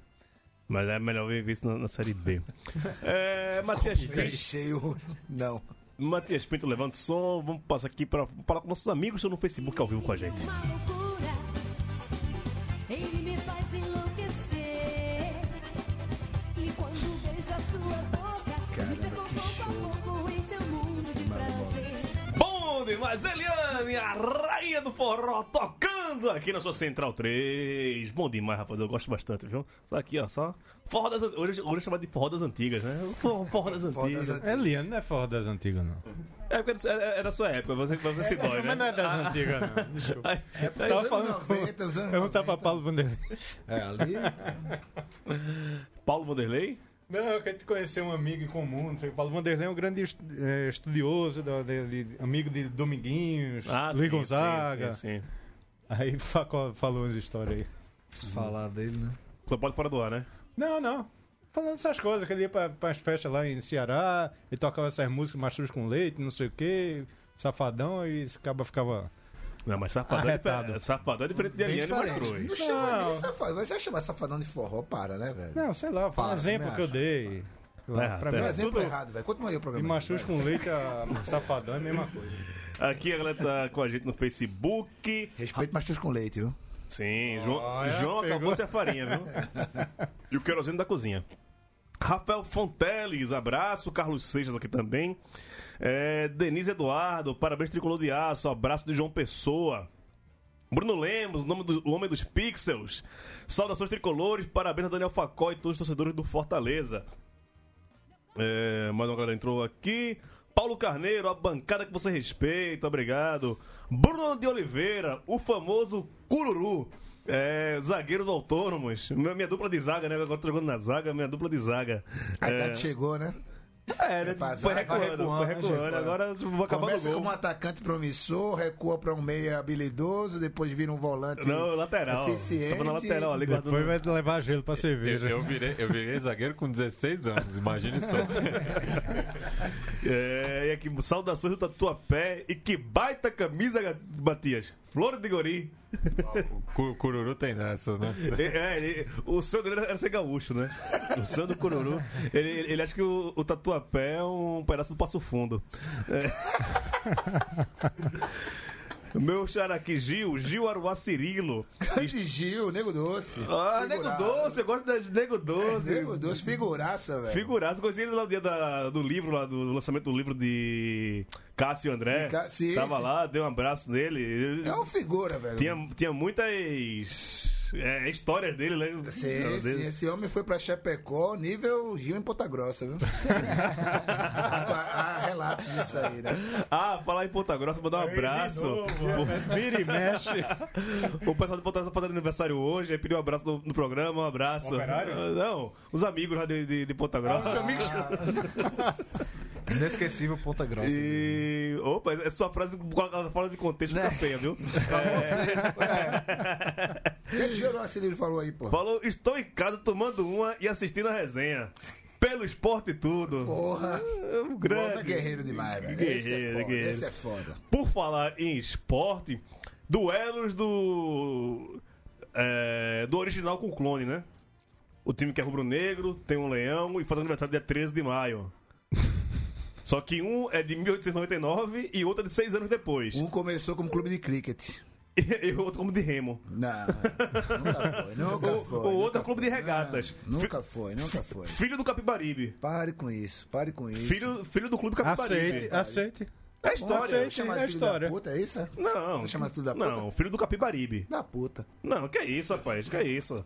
Mas é melhor ver isso na, na Série B. é, Matias Cheio, não. Matias Pinto, levanta o som. Vamos passar aqui para falar com nossos amigos que estão no Facebook ao vivo com a gente. Uma Demais, Eliane, a rainha do forró, tocando aqui na sua Central 3. Bom demais, rapaz, eu gosto bastante, viu? Só aqui, ó, só. Forró das, hoje, hoje é chamado de forró das antigas, né? Forró, forró das antigas. antigas. É Liane, não é forró das antigas, não. É porque era, era sua época, você, você se dói, né? Mas não é das antigas, não. Desculpa. Aí- É porque Tava falando- 90, os anos Perguntar pra 90. Paulo Vanderlei. É, ali. Paulo Vanderlei? Não, eu quero te conhecer um amigo em comum. Não sei, o Paulo Vanderlei é um grande eh, estudioso, da- de- de- amigo de Dominguinhos, Ah, Luiz sim, Gonzaga. Sim, sim, sim. Aí fa- falou umas histórias aí. Se falar dele, né? Só pode fora do ar, né? Não, não. Falando essas coisas, que ele ia pra, pras festas lá em Ceará, e tocava essas músicas machos com leite, não sei o quê, safadão, e esse caba ficava. Não, mas safadão, é, Arretado. diferente, safadão é diferente de Eliane diferente. Mastruz. Não chama Não. nem safadão. Você vai chamar safadão de forró? Para, né, velho? Não, sei lá, foi um Para, exemplo que eu dei. Lá, É, pra é. mim É exemplo tudo. errado, velho. Continua aí o E programa. machus vai. com leite, a, safadão é a mesma coisa. Aqui a galera tá com a gente no Facebook. Respeito machus com leite, viu? Sim, João, Olha, João acabou-se a farinha, viu? e o querosene da cozinha. Rafael Fonteles, abraço. Carlos Seixas aqui também. É, Denise Eduardo, parabéns Tricolor de Aço. Abraço de João Pessoa. Bruno Lemos, o nome do o homem dos pixels. Saudações tricolores, parabéns a Daniel Facó e todos os torcedores do Fortaleza. É, mais uma galera entrou aqui. Paulo Carneiro, a bancada que você respeita, obrigado. Bruno de Oliveira, o famoso Cururu. É, zagueiros autônomos. Minha, minha dupla de zaga, né? Agora tô jogando na zaga, minha dupla de zaga. A É, idade chegou, né? É, né? Vai Foi vai recuando, foi recuando, recuando. recuando. Agora vou acabar Começa no gol. como um atacante promissor, recua pra um meia habilidoso, depois vira um volante Não, lateral. eficiente. Tava na lateral ali, Depois guardando. vai levar gelo pra Eu, cerveja. eu virei, eu virei zagueiro com 16 anos, imagine só. É, e aqui, saudações do Tatuapé. E que baita camisa, Matias. Flores de Gori. O cu- cururu tem dessas, né? É, ele- o sonho dele era ser gaúcho, né? O sonho do Cururu. Ele, ele- ele acha que o, o Tatuapé é um pedaço do Passo Fundo. É. Meu xará aqui, Gil, Gil Aruá Cirilo. Grande Gil, Nego Doce. Ah, Nego. Doce, eu gosto de Nego Doce. Nego Doce, figuraça, velho. Figuraça, conheci ele lá no dia da- do livro, lá, do lançamento do livro de Cássio André. De Cá- sim, Tava sim. lá, dei um abraço nele. Ele- É uma figura, velho. tinha, tinha muitas é, histórias dele, né? Sim, sim, esse homem foi pra Chapecó, nível Gil em Ponta Grossa, viu? há, há relatos disso aí, né? Ah, falar em Ponta Grossa, mandar um abraço. Vira e mexe. O pessoal de Ponta Grossa tá fazendo aniversário hoje, pediu um abraço no, no programa, um abraço. operário? Ah, Não, os amigos lá de, de, de Ponta Grossa. Inesquecível Ponta Grossa. E. Opa, essa sua frase fora de contexto fica Né? feia, viu? O que o Gil Cirilo falou aí, pô? Falou, estou em casa tomando uma e assistindo a resenha. Pelo esporte e tudo. Porra. É um Grande. grande. guerreiro demais, velho. Guerreiro, esse é foda, guerreiro. esse é foda. Por falar em esporte, duelos do. é, do original com o clone, né? O time que é rubro-negro, tem um leão e faz aniversário dia 13 de maio. Só que um é de 1899 e outro é de seis anos depois. Um começou como clube de cricket. E, o outro como de remo. Não, nunca foi, nunca O, foi. o outro é clube de regatas. Não, nunca foi, nunca foi. Filho do Capibaribe. Pare com isso, pare com isso. Filho, filho do clube Capibaribe. Aceite, aceite. É história. Aceite. Chamar é filho história. da puta, é isso? é? Não. Chamando filho da puta? Não, filho do Capibaribe. Da puta. Não, que isso, rapaz, que isso.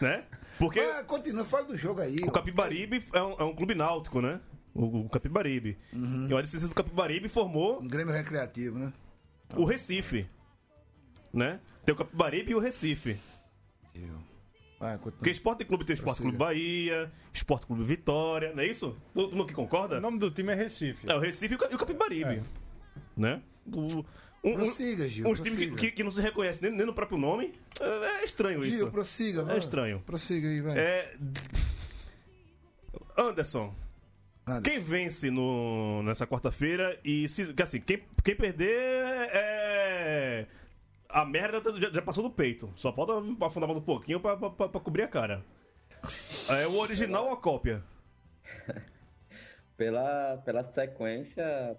né? Porque Ah, continua, fala do jogo aí. o Capibaribe é um, é um clube náutico, né? O, o Capibaribe. Uhum. E a descendência do Capibaribe formou Um Grêmio recreativo, né? o Recife. Né? Tem o Capibaribe e o Recife. Vai, Porque continua. Esporte Clube tem o Esporte Clube. Bahia, Esporte Clube Vitória, não é isso? Todo mundo que concorda? O nome do time é Recife. É o Recife e o Ca- o Capibaribe. É. Né? O- um- Prossiga, Gil. uns times que, que, que não se reconhecem nem, nem no próprio nome. É, é estranho Gil, isso. prossiga, vai. É estranho. Prossiga aí, vai. É. Anderson. Anderson. Quem vence no, nessa quarta-feira e se. que assim, quem, quem perder é. A merda já, já passou do peito. Só falta afundar mais um pouquinho pra, pra, pra- pra cobrir a cara. É o original ou a cópia? Pela, pela sequência,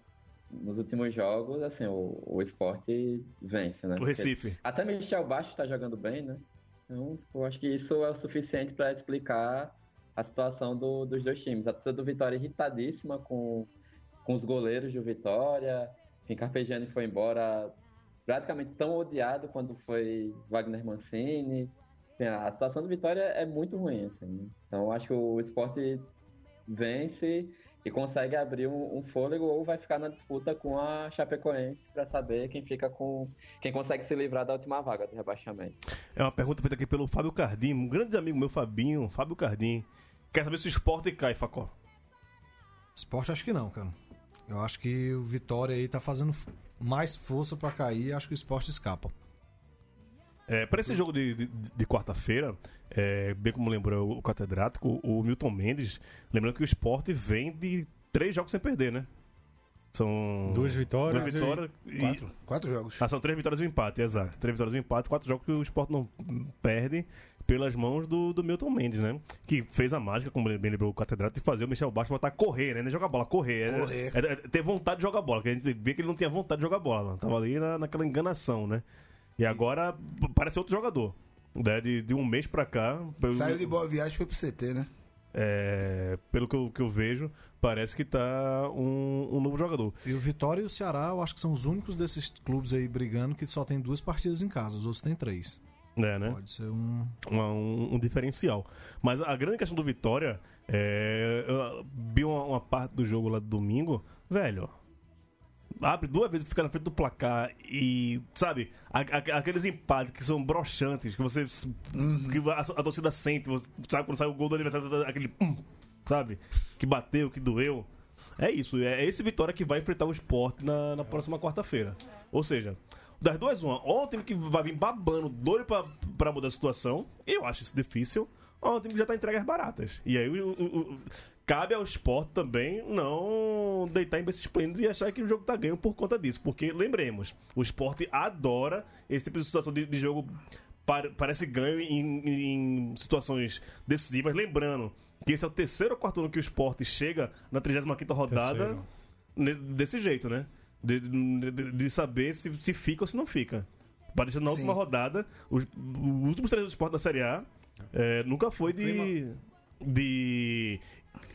nos últimos jogos, assim, o, o esporte vence, né? O Porque Recife. Até Michel Baixo tá jogando bem, né? Então, tipo, eu acho que isso é o suficiente para explicar a situação do- dos dois times. A torcida do Vitória irritadíssima com, com os goleiros do Vitória. Enfim, Carpegiani foi embora praticamente tão odiado quando foi Wagner Mancini. Enfim, a situação do Vitória é muito ruim, assim. né? Então, acho que o esporte vence e consegue abrir um, um fôlego ou vai ficar na disputa com a Chapecoense para saber quem fica com quem consegue se livrar da última vaga do rebaixamento. É uma pergunta feita aqui pelo Fábio Cardim, um grande amigo meu, Fabinho, Fábio Cardim. Quer saber se o esporte cai, Facó? Esporte acho que não, cara. Eu acho que o Vitória aí tá fazendo mais força pra cair acho que o esporte escapa. É, para esse jogo de, de, de quarta-feira, é, bem como lembrou o catedrático, o Milton Mendes, lembrando que o esporte vem de três jogos sem perder, né? São. Duas vitórias Duas e- vitórias e. Quatro, quatro jogos. Ah, são três vitórias e um empate, exato. Três vitórias e um empate, quatro jogos que o esporte não perde pelas mãos do, do Milton Mendes, né? Que fez a mágica, como bem lembrou o catedrático, de fazer o Michel Baixo voltar a correr, né? Não jogar bola, correr. Correr. É, é ter vontade de jogar bola, que a gente vê que ele não tinha vontade de jogar bola. Tava ali na, naquela enganação, né? E agora parece outro jogador. Né? De, de um mês pra cá, pelo, Saiu de boa viagem e foi pro CT, né? é, pelo que eu, que eu vejo, parece que tá um, um novo jogador. E o Vitória e o Ceará, eu acho que são os únicos desses clubes aí brigando que só tem duas partidas em casa, os outros têm três. Né, né? Pode ser um. uma- um, um diferencial. Mas a grande questão do Vitória é. Eu vi uma, uma parte do jogo lá do domingo, velho. Abre duas vezes, fica na frente do placar e, sabe, a- a- aqueles empates que são broxantes, que você. que a, a torcida sente, você sabe quando sai o gol do aniversário, aquele. pum, sabe? Que bateu, que doeu. É isso, é esse Vitória que vai enfrentar o esporte na, na próxima quarta-feira. Ou seja, das duas, uma. Ou um time que vai vir babando, doido pra, pra mudar a situação, eu acho isso difícil, ou um time que já tá entregue às baratas. E aí o- o- o- cabe ao esporte também não deitar em berço esplêndido e achar que o jogo tá ganho por conta disso. Porque, lembremos, o esporte adora esse tipo de situação de, de jogo pare- parece ganho em, em situações decisivas. Lembrando que esse é o terceiro ou quarto ano que o esporte chega na 35ª rodada Terceiro. desse jeito, né? De, de- de saber se, se fica ou se não fica. Parecendo na Sim. última rodada, os, os últimos três do esporte da Série A é, nunca foi de. de.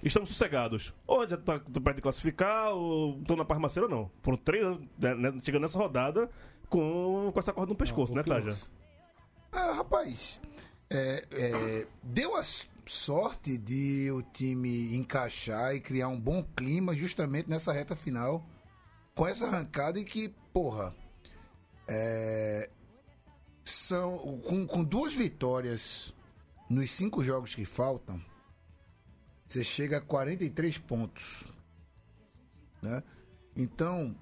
Estamos sossegados. Ou já tá tô perto de classificar, ou tô na parmaceira ou não. Foram três anos né, né, chegando nessa rodada com, com essa corda no pescoço, né, Taja? Ah, rapaz, é, é, deu a sorte de o time encaixar e criar um bom clima justamente nessa reta final, com essa arrancada em que, porra, é, são com, com duas vitórias nos cinco jogos que faltam, você chega a 43 pontos, né? Então,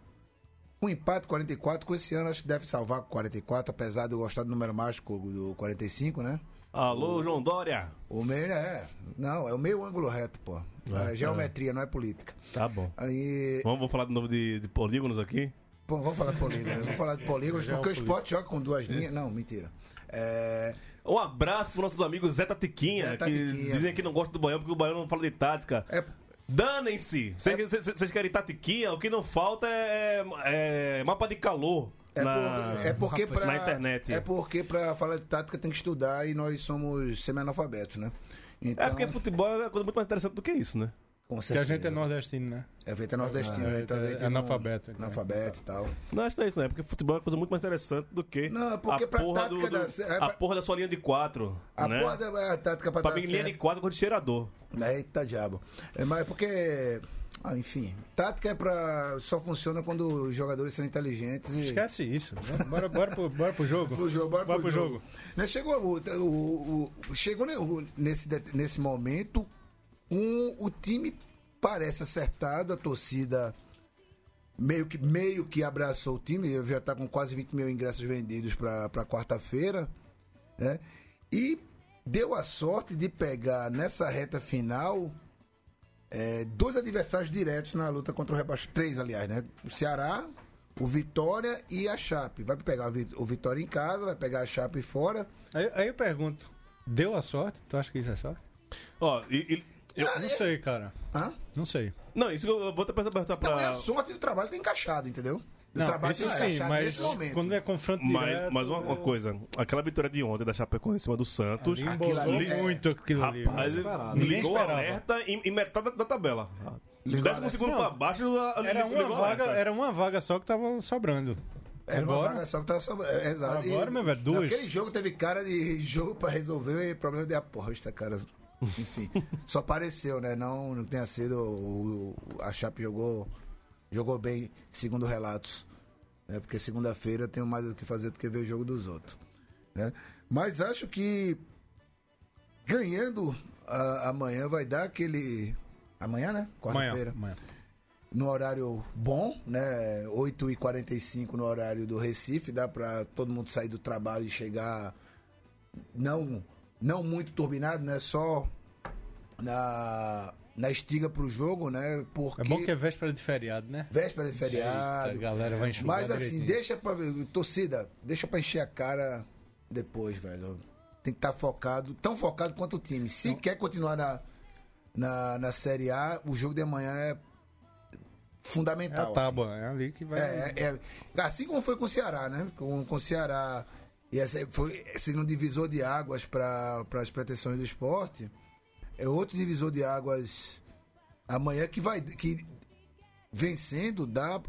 um empate 44, com esse ano acho que deve salvar com 44, apesar de eu gostar do número mágico do 45, né? Alô, João Dória! O meio é. Não, é o meio ângulo reto, pô. É, geometria, não é política. Tá bom. Aí. Vamos, vamos falar de novo de, de polígonos aqui? Pô, vamos falar de polígono. Vamos falar de polígonos, porque o esporte joga com duas linhas. Não, mentira. É. Um abraço para nossos amigos Zé Tatiquinha, Zé que dizem que não gostam do Baião porque o Baião não fala de tática. É, Danem-se! Vocês vocês querem tatiquinha? O que não falta é, é mapa de calor. é, na, por- é porque pra, na internet. É porque pra falar de tática tem que estudar e nós somos semi-analfabetos, né? Então, É porque futebol é uma coisa muito mais interessante do que isso, né? com Que a certeza. gente é nordestino, né? É feito é nordestino, É, né? Então, é a gente não- analfabeto, né? Analfabeto e tal. Não, acho que não é isso, né? Porque futebol é uma coisa muito mais interessante do que Não, é porque a, pra porra tática do, da- do- é a pra- porra da sua linha de quatro. A né? porra da é a tática pra, Pra dar mim, linha de quatro com de cheirador. Eita diabo. É, mas é porque. Ah, enfim. Tática é pra. Só funciona quando os jogadores são inteligentes e. Esquece isso. Bora, bora, pro, bora pro jogo. Pro jogo, bora, Bora pro pro jogo. Né, Chegou, o, o- o- chegou o- nesse, nesse momento, um, o time parece acertado, a torcida meio que, meio que abraçou o time, já está com quase 20 mil ingressos vendidos para quarta-feira, né? E deu a sorte de pegar nessa reta final é, dois adversários diretos na luta contra o rebaixamento. Três, aliás, né? O Ceará, o Vitória e a Chape. Vai pegar o Vi- o Vitória em casa, vai pegar a Chape fora. Aí, aí eu pergunto, deu a sorte? Tu acha que isso é sorte? Ó, e, e- eu- Não sei, cara. Hã? Não sei. não, isso que eu vou até perguntar pra. Não, é a sorte do trabalho tá encaixado, entendeu? O Não, trabalho isso sim, mas nesse momento. quando é confronto Mas, direto... mas uma, uma coisa, aquela vitória de ontem da Chapecoense em cima do Santos, Ali Aquilo ali é- muito aquilo ali. rapaz, esperado. Ninguém ligou o alerta em, em metade da, da tabela. Ligou Décimo segundo pra baixo, Era ligou uma, vaga, alerta. era uma vaga só que tava sobrando. Era uma Agora- vaga só que tava sobrando. É, exato. Agora, meu velho, duas. Aquele jogo teve cara de jogo pra resolver e problema de aposta, cara. Enfim, só pareceu, né? Não, não tenha sido. O, o- a Chape jogou, jogou bem, segundo relatos. Né? Porque segunda-feira eu tenho mais o que fazer do que ver o jogo dos outros. Né? Mas acho que ganhando a- amanhã vai dar aquele. Amanhã, né? Quarta-feira amanhã. no horário bom, né? 8h45 no horário do Recife, dá pra todo mundo sair do trabalho e chegar não, não muito turbinado, né? Só na, na estiga pro jogo, né? Porque É bom que é véspera de feriado, né? véspera de feriado. Eita, a galera vai enxugar Mas assim, direitinho. deixa pra. Torcida, deixa pra encher a cara depois, velho. Tem que estar focado, tão focado quanto o time. Se quer continuar na, na, na Série A, o jogo de amanhã é É fundamental. a assim. tábua, é ali que vai... É, é, é. assim como foi com o Ceará, né? Com, com o Ceará. E essa foi sendo um divisor de águas para as pretensões do esporte. É outro divisor de águas amanhã que vai. que vencendo dá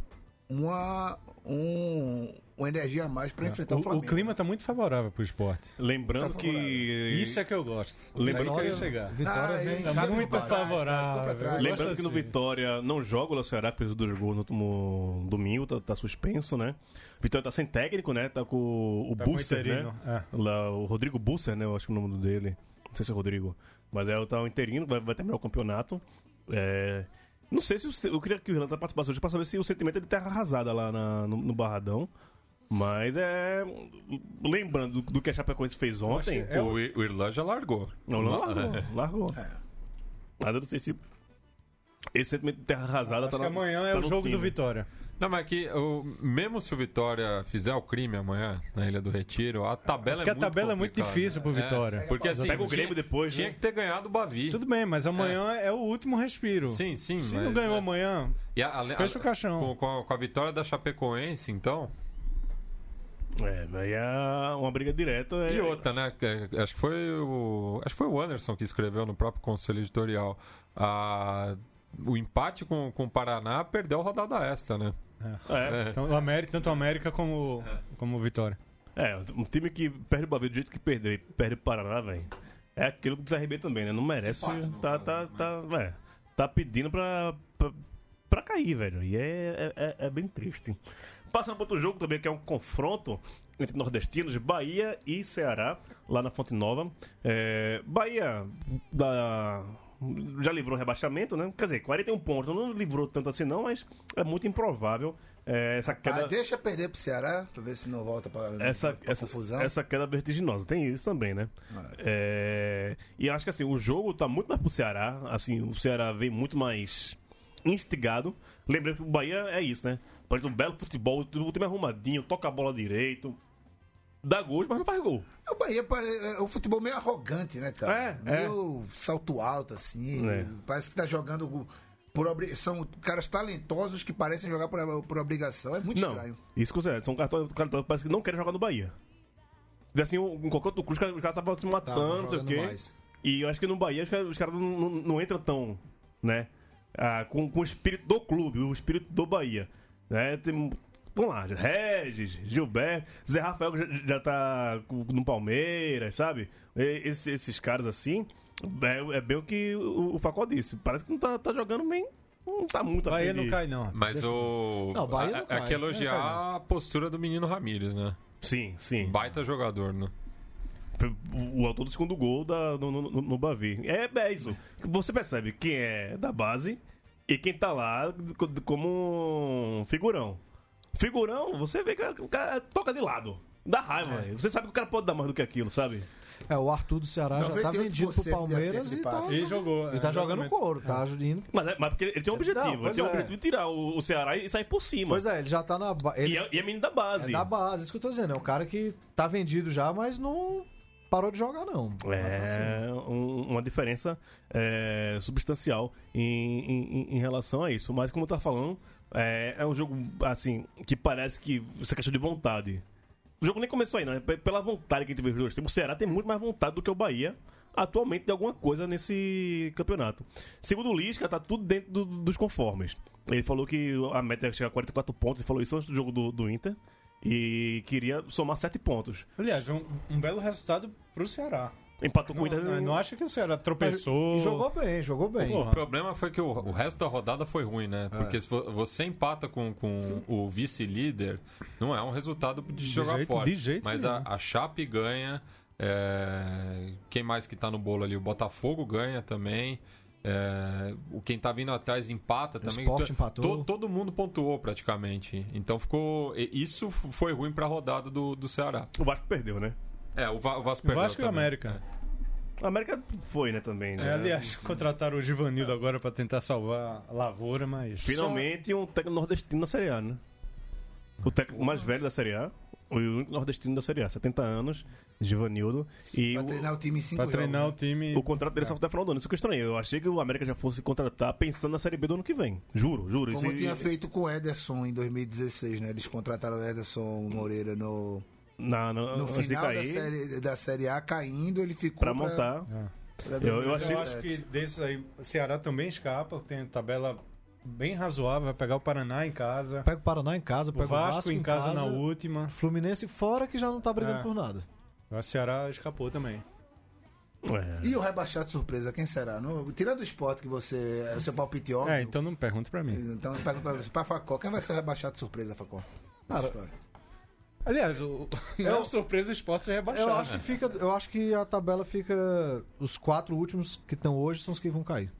uma, um, uma energia a mais para enfrentar o, o, o Flamengo. clima tá muito favorável pro esporte. Lembrando Tá que. Isso é que eu gosto. Lembrando que eu chegar. Vitória Ah, Cabe muito trás, favorável. trás. Lembrando que no assim. Vitória não joga o Ceará, que fez os dois gols no último domingo, tá, tá suspenso, né? Vitória tá sem técnico, né? Tá com o Tá Busser, né? é. Lá, o Rodrigo Busser, né? Eu acho que é o nome dele. Não sei se é Rodrigo. Mas é, o interino, vai, vai terminar o campeonato. É, Não sei se o, eu queria que o Renan participasse hoje pra saber se o sentimento é de terra arrasada lá na- no, no Barradão. Mas é. Lembrando do, do que a Chapecoense fez ontem. é o, o Irlan já largou. Não, não largou. É. Largou. Mas eu não sei se. Esse sentimento de terra arrasada Acho tá que na- amanhã é tá o no jogo do time. Vitória. Não, mas que o, mesmo se o Vitória fizer o crime amanhã na Ilha do Retiro, a tabela Porque é a muito tabela é muito difícil pro Vitória. porque assim, Pega o tinha- Grêmio depois, Tinha né? que ter ganhado o Bavi. Tudo bem, mas amanhã é, o último respiro. Sim, sim. Se mas, não ganhou é. amanhã, E a- a- fecha o caixão. Com, com a, com a vitória da Chapecoense, então. É, aí é uma briga direta. É... E outra, né? Acho que foi o. Acho que foi o Anderson que escreveu no próprio conselho editorial. A, o empate com, com o Paraná perdeu a rodada extra, né? É. Então, o América, tanto o América como, como o Vitória. É, um time que perde o Bavi do jeito que perdeu e perde o Paraná, velho. É aquilo que o CRB também, né? Não merece. Tá, tá, tá, é, tá pedindo pra, pra, pra cair, velho. E é, é, é bem triste. Passando para outro jogo também, que é um confronto entre nordestinos, Bahia e Ceará, lá na Fonte Nova. É, Bahia da, já livrou o rebaixamento, né? Quer dizer, 41 pontos. Não livrou tanto assim, não, mas é muito improvável é, essa queda. Ah, deixa perder pro Ceará, pra ver se não volta pra, essa, pra essa, confusão. essa queda vertiginosa. Tem isso também, né? É, e acho que assim, o jogo tá muito mais pro Ceará. Assim, o Ceará vem muito mais instigado. Lembrando que o Bahia é isso, né? Parece um belo futebol, o time arrumadinho, toca a bola direito, dá gols, mas não faz gol. O Bahia é um futebol meio arrogante, né, cara? É, meio salto alto, assim. É. Parece que tá jogando por obri... São caras talentosos que parecem jogar por, por obrigação. É muito Não, estranho. isso que você São cartões cartões que parece que não querem jogar no Bahia. Assim, em qualquer outro clube, os caras- estavam se matando, não sei o quê. mais. E eu acho que no Bahia os caras, os caras não, não, não entram tão, né? ah, com, com o espírito do clube, o espírito do Bahia. Né? Tem, vamos lá, Regis, Gilberto, Zé Rafael que já, já tá no Palmeiras, sabe? E- Esses, caras assim, é, é bem o que o, o Facó disse. Parece que não tá, tá jogando bem. Não tá muito Bahia não cai, não. Mas Deixa- o. Não, Bahia não cai. que elogiar Não cai, a postura do menino Ramírez, né? Sim, sim. Baita jogador, né? Foi o, o autor do segundo gol da, no, no, no Bavi. É, é isso. Você percebe quem é da base e quem tá lá co- como um figurão. Figurão, você vê que o cara toca de lado. Dá raiva, velho. Você sabe que o cara pode dar mais do que aquilo, sabe? É, o Arthur do Ceará já tá 98% vendido pro Palmeiras e tá. E jogou. e tá é, jogando exatamente. couro, tá indo. Mas, é, mas porque ele tem um objetivo. Não, ele tem um é. objetivo de tirar o, o Ceará e sair por cima. Pois é, ele já tá na. ba- Ele E é, e é menino da base. é da base, isso que eu tô dizendo. É um cara que tá vendido já, mas não parou de jogar, não. É um- uma diferença é, substancial em, em- em relação a isso. Mas como eu tava falando, é, é um jogo assim que parece que isso é questão de vontade. O jogo nem começou aí, não. É pe- pela vontade que vê os dois. times. O Ceará tem muito mais vontade do que o Bahia atualmente de alguma coisa nesse campeonato. Segundo o Lisca, tá tudo dentro do- dos conformes. Ele falou que a meta é chegar a 44 pontos. Ele falou isso antes do jogo do, do Inter. E queria somar 7 pontos. Aliás, um, um belo resultado pro Ceará. Empatou com Não, o Inter. não, não acha que o Ceará tropeçou. E jogou bem, jogou bem. O problema foi que o, o resto da rodada foi ruim, né? Porque se vo- você empata com, com o vice-líder, não é um resultado de, jogar jeito- fora. de jeito Mas nenhum. a, a Chape ganha. é, Quem mais que tá no bolo ali? O Botafogo ganha também. É, O quem tá vindo atrás empata também. Sport To- empatou. to- todo mundo pontuou praticamente. Então ficou. Isso foi ruim pra rodada do, do Ceará. O Vasco perdeu, né? É, o, Va- o Vasco O perdeu. Vasco e o também. América. A América foi, né, também. Né? É, aliás, contrataram o Givanildo agora pra tentar salvar a lavoura, mas. Finalmente um técnico nordestino da Série A, né? O técnico mais velho da Série A. O único nordestino da Série A. 70 anos, Givanildo. E Pra o, treinar o time em cinco Pra treinar o jogos. time. o contrato dele só até o final do ano. Isso que eu estranhei. Eu achei que o América já fosse contratar pensando na Série B do ano que vem. Juro, juro. Como Isso- tinha feito com o Ederson em 2016, né? Eles contrataram o Ederson Moreira no, na, no de final da cair, série, da série A, caindo, ele ficou pra montar. pra Eu- eu achei- Eu acho que desses aí, o Ceará também escapa, tem tabela bem razoável, vai pegar o Paraná em casa, Pega o Paraná em casa, o pega Vasco, em casa, na última. Fluminense fora que já não tá brigando É. por nada. O Ceará escapou também. É. E o rebaixado surpresa, quem será? No, tirando o esporte que você. É o seu palpite óbvio. É, então não pergunta pra mim. Então eu pergunto pra você, pra Facó, quem vai ser o rebaixado surpresa, Facó? Nessa história. Aliás, o, não é uma surpresa o esporte ser rebaixado. Eu acho que fica, eu acho que a tabela fica os quatro últimos que estão hoje são os que vão cair.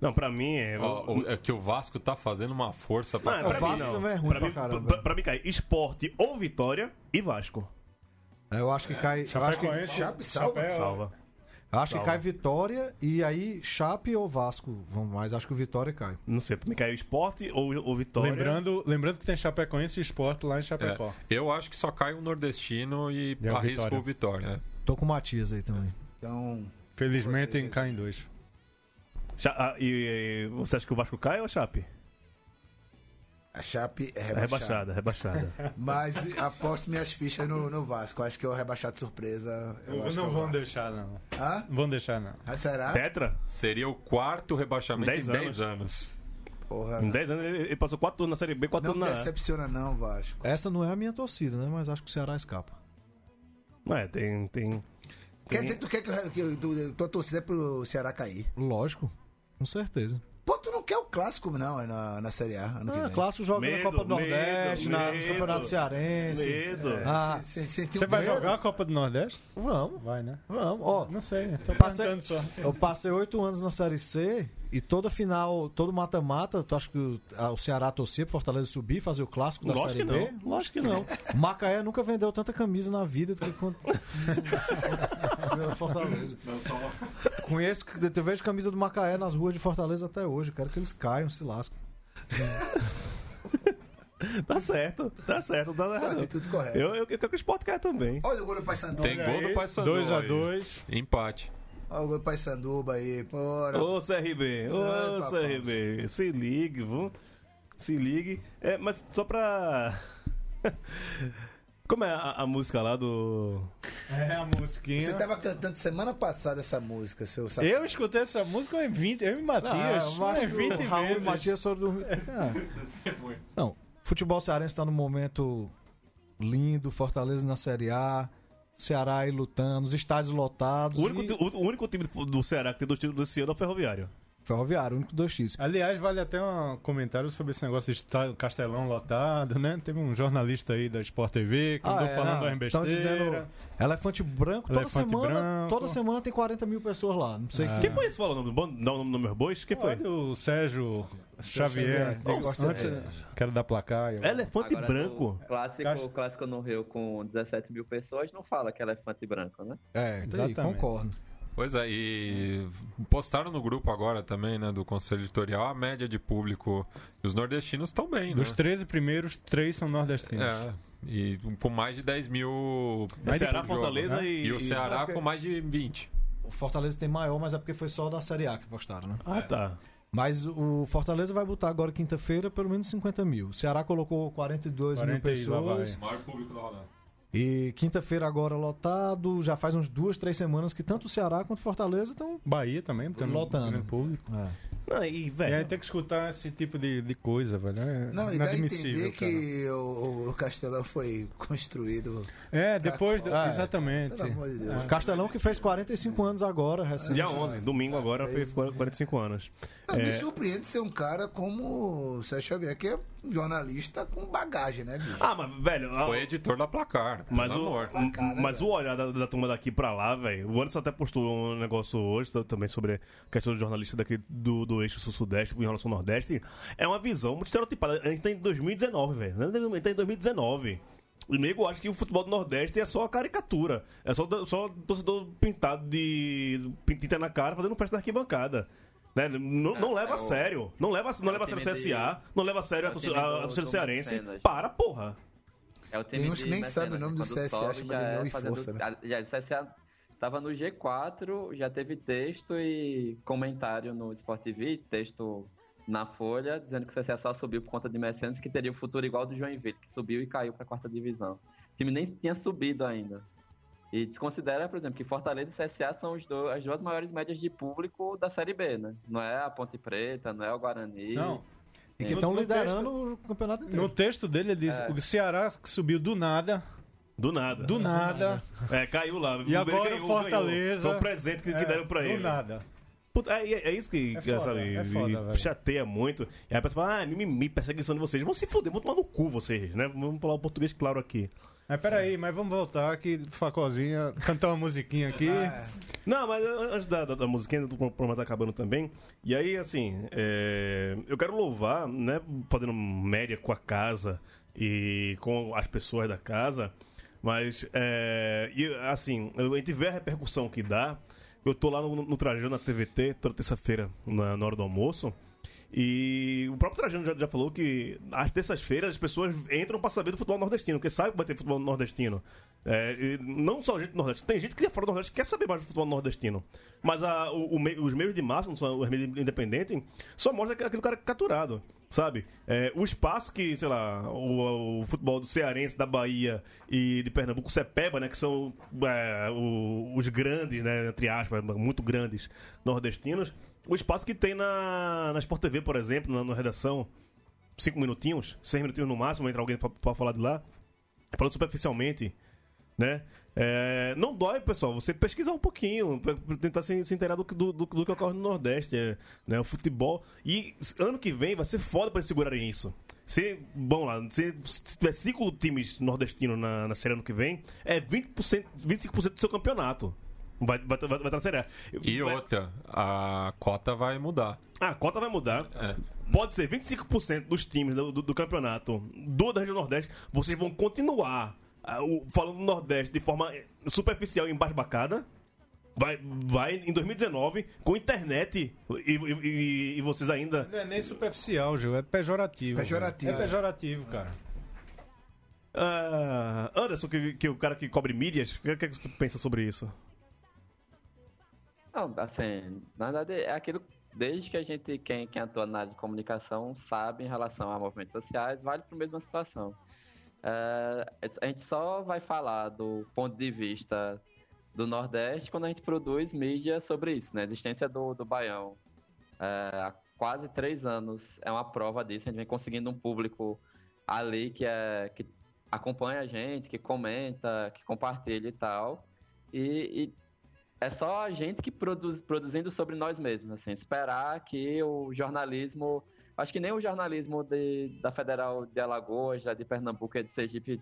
Não, pra mim é. O- é que o Vasco tá fazendo uma força Não, pra. é o pra mim Vasco não. também é ruim pra, pra mim, caramba. pra- pra mim cai esporte ou vitória e Vasco. Eu acho que cai, eu acho que, Chape salva. Chapéu. Salva. eu acho que Salva. cai Vitória e aí Chape ou Vasco vão mais. Acho que o Vitória cai. Não sei, pra mim cai esporte ou, ou vitória. Lembrando, lembrando que tem Chapecoense e esporte lá em Chapecó. É, eu acho que só cai um nordestino e E é o arrisco Vitória. o Vitória. né? Tô com o Matias aí também. Então, Felizmente Vocês- cai em dois. Cha- ah, e, e você acha que o Vasco cai ou a Chape? a Chape é É rebaixada. rebaixada, rebaixada. Mas aposto minhas fichas no, no Vasco. Acho que é o rebaixado surpresa. Eu acho não que é vão deixar, não. Hã? Não vão deixar, não. Ah, será? Tetra? Seria o quarto rebaixamento Dez em 10 anos. anos. Porra. Em 10 anos ele, ele passou 4 anos na Série B, 4 Não me anos na A. decepciona não, Vasco. Essa não é a minha torcida, né? Mas acho que o Ceará escapa. Não é, tem. tem Quer dizer que tu quer que, eu- que eu- tu- tua torcida é pro Ceará cair? Lógico, com certeza. Pô, tu não quer o clássico, não, na, na Série A, ano que Ah, vem. clássico joga Medo, na Copa do medo, Nordeste, na, no medo. Campeonato Cearense. Medo. Ah, Você- você sentiu Você vai medo? jogar a Copa do Nordeste? vamos, Vai, né? vamos. Ó, Não sei, tô Passei- só. eu passei oito anos na Série C e toda final, todo mata-mata, tu acha que o, a- o Ceará torcia pro Fortaleza subir, fazer o clássico da Lógico Série que B? não. Lógico que não. Macaé nunca vendeu tanta camisa na vida do que quando vendeu Fortaleza. Conheço, eu vejo camisa do Macaé nas ruas de Fortaleza até hoje. Eu quero que eles caiam, se lascam. Tá certo, tá certo, tá errado. tudo correto. Eu, eu, eu quero que o Sport caia também. Olha o gol do Paysandu. Tem gol do Paysandu. 2x2. aí. Empate. Olha o gol do Paysanduba aí, porra. Ô CRB, ô. CRB, se ligue, viu? Se ligue. É, mas só pra. Como é a, a música lá do. É a musiquinha. Você tava cantando semana passada essa música, seu safado. Eu escutei essa música em 20, eu e Matias. eu acho em que 20 o Raul vezes. e Matias foram dormir. É. Não, futebol cearense está num momento lindo, Fortaleza na Série A, Ceará aí lutando, os estádios lotados. O único, e- o, o único time do do Ceará que tem dois títulos desse ano é o Ferroviário. Ferroviário, o único dois títulos. Aliás, vale até um comentário sobre esse negócio de estar- Castelão lotado, né? Teve um jornalista aí da Sport TV que andou é, falando não, besteiras. dizendo Elefante Branco, toda Elefante semana, Branco. toda semana tem 40 mil pessoas lá. Não sei Quem foi esse falando o nome do bom? Dá o nome dos meus bois? Quem foi? Olha o Sérgio Xavier, antes, TV. quero dar placar. eu- Elefante Agora, branco. Clássico, Caixa- clássico no Rio com 17 mil pessoas não fala que é elefante branco, né? É, tá aí, Exatamente. concordo. Pois é, e postaram no grupo agora também, né, do Conselho Editorial, a média de público. E os nordestinos estão bem, Dos né? 13 primeiros, três são nordestinos. É, e com mais de 10 mil. É Ceará, por jogo, Fortaleza né? e- E o Ceará e- com mais de 20. O Fortaleza tem maior, mas é porque foi só da Série A que postaram, né? Ah, tá. Mas o Fortaleza vai botar agora quinta-feira pelo menos 50 mil. O Ceará colocou 42 mil 40 e lá vai. pessoas. O maior público da rodada. E quinta-feira agora lotado. Já faz uns duas, três semanas que tanto o Ceará quanto Fortaleza estão. Bahia também, tem um Lotando. público. Não, e, E velho. aí tem que escutar esse tipo de, de coisa, velho. É Não, e dá inadmissível, entender cara. que o, o Castelão foi construído. É, depois. do- Ah, é. Ah, exatamente. Pelo amor de Deus. Castelão que fez 45 anos agora, recente. Dia 11, domingo agora, fez 45 anos. Não, Me É, surpreende ser um cara como o Sérgio Xavier, que é jornalista com bagagem, né, bicho? Ah, mas, velho. a- Foi editor da placar. Mas o, amor. m- Cara, mas o olhar da, da turma daqui pra lá, velho. O Anderson até postou um negócio hoje também sobre a questão do jornalista daqui do, do eixo sul-sudeste em relação ao Nordeste. É uma visão muito estereotipada. A gente tá em 2019, velho. A gente tá em 2019. E nego acha que o futebol do Nordeste é só a caricatura. É só, só torcedor pintado de pinta na cara fazendo festa na arquibancada. Né? Não, não É, leva é a o- sério. Não leva, não é leva a sério o de- CSA. Não leva a sério é a o torcida time do- a torcida cearense. Mecenas. Para, porra. É o time Tem uns que nem sabem o nome do CSA, sobe, chama já de é União e Força, né? a- Já, o CSA tava no G4, já teve texto e comentário no Sport TV, texto na Folha, dizendo que o CSA só subiu por conta de mecenas, que teria o futuro igual do Joinville, que subiu e caiu pra quarta divisão. O time nem tinha subido ainda. E desconsidera, por exemplo, que Fortaleza e CSA são os do- as duas maiores médias de público da Série B, né? Não é a Ponte Preta, não é o Guarani. Não. E que estão no liderando o campeonato inteiro. No texto dele, ele diz: É. o Ceará que subiu do nada, Do nada. do nada. É, caiu lá. E agora Ganhou, o Fortaleza. ganhou. Foi um presente que, que é, deram pra do ele. nada. Puta, é, é isso que, É que, foda, sabe, é foda, chateia muito. E aí a pessoa fala, ah, mimimi, perseguição de vocês. Vão se fuder, vão tomar no cu vocês, né? Vamos falar o português claro aqui. Mas peraí, mas vamos voltar aqui, Facozinha, cantar uma musiquinha aqui. Não, mas an- antes da, da, da musiquinha, o programa tá acabando também. E aí, assim, é, eu quero louvar, né, fazendo média com a casa e com as pessoas da casa, mas, é, e, assim, a gente vê a repercussão que dá. Eu tô lá no, no Trajano, na TVT, toda terça-feira, na, na hora do almoço. E o próprio Trajano já, já falou que às terças-feiras as pessoas entram pra saber do futebol nordestino, porque sabe que vai ter futebol nordestino. É, não só gente do Nordeste, tem gente que é fora do Nordeste que quer saber mais do futebol nordestino. Mas a- o- o os meios de massa, os meios independentes, só mostra aquele- cara capturado, sabe? É, o espaço que, sei lá, o, o futebol do Cearense, da Bahia e de Pernambuco, o Cepeba, né, que são é, os grandes, né, entre aspas, muito grandes nordestinos, o espaço que tem na, na Sport TV, por exemplo, na, na redação, cinco minutinhos, seis minutinhos no máximo, entra alguém pra falar de lá, falando superficialmente, né? É, não dói, pessoal, você pesquisar um pouquinho, tentar se, se inteirar do, do, do, do que ocorre no Nordeste, é, né? O futebol. E ano que vem vai ser foda eles segurarem isso. Se, bom lá, se, se tiver cinco times nordestinos na, na série ano que vem, é 20%, 25% do seu campeonato. Vai, vai, vai, vai estar na série A. E Vai- outra, a cota vai mudar. ah, a cota vai mudar. É. Pode ser 25% dos times do, do- do campeonato do da região Nordeste, vocês vão continuar ah, o- falando do Nordeste de forma superficial e embasbacada. Vai, vai em 2019 com internet e, e- e- e vocês ainda. Não é nem superficial, Gil, é pejorativo. Pejorativo. velho. É pejorativo, cara. Ah, Anderson, que, que é o cara que cobre mídias, o que, que você pensa sobre isso? Não, assim, na verdade é aquilo desde que a gente, quem, quem atua na área de comunicação, sabe em relação a movimentos sociais, vale para a mesma situação. É, a gente só vai falar do ponto de vista do Nordeste quando a gente produz mídia sobre isso, né? A existência do, do Baião. É, há quase três anos é uma prova disso, a gente vem conseguindo um público ali que, é, que acompanha a gente, que comenta, que compartilha e tal. E, e é só a gente que produz produzindo sobre nós mesmos, assim, esperar que o jornalismo, acho que nem o jornalismo de- da Federal de Alagoas, da de Pernambuco e de Sergipe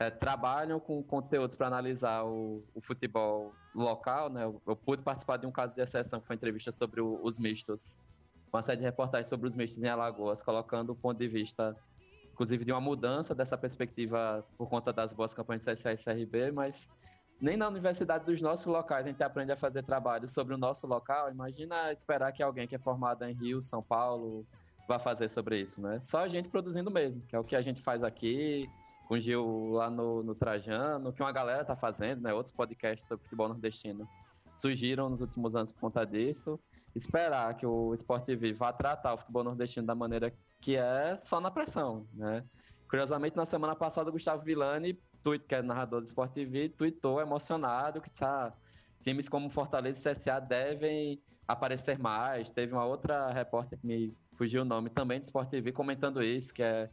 é, trabalham com conteúdos para analisar o, o futebol local, né? Eu, eu pude participar de um caso de exceção que foi entrevista sobre o- os mistos, uma série de reportagens sobre os mistos em Alagoas, colocando o ponto de vista, inclusive de uma mudança dessa perspectiva por conta das boas campanhas de CSA e mas nem na universidade dos nossos locais a gente aprende a fazer trabalho sobre o nosso local. Imagina esperar que alguém que é formado em Rio, São Paulo, vá fazer sobre isso, né? Só a gente produzindo mesmo, que é o que a gente faz aqui, com o Gil lá no, no Trajano, que uma galera tá fazendo, né? Outros podcasts sobre futebol nordestino surgiram nos últimos anos por conta disso. Esperar que o Sport TV vá tratar o futebol nordestino da maneira que é só na pressão, né? Curiosamente, na semana passada, o Gustavo Villani, tuit- que é narrador do Sport TV, tweetou emocionado que ah, times como Fortaleza e CSA devem aparecer mais. Teve uma outra repórter que me fugiu o nome também do Sport TV comentando isso, que é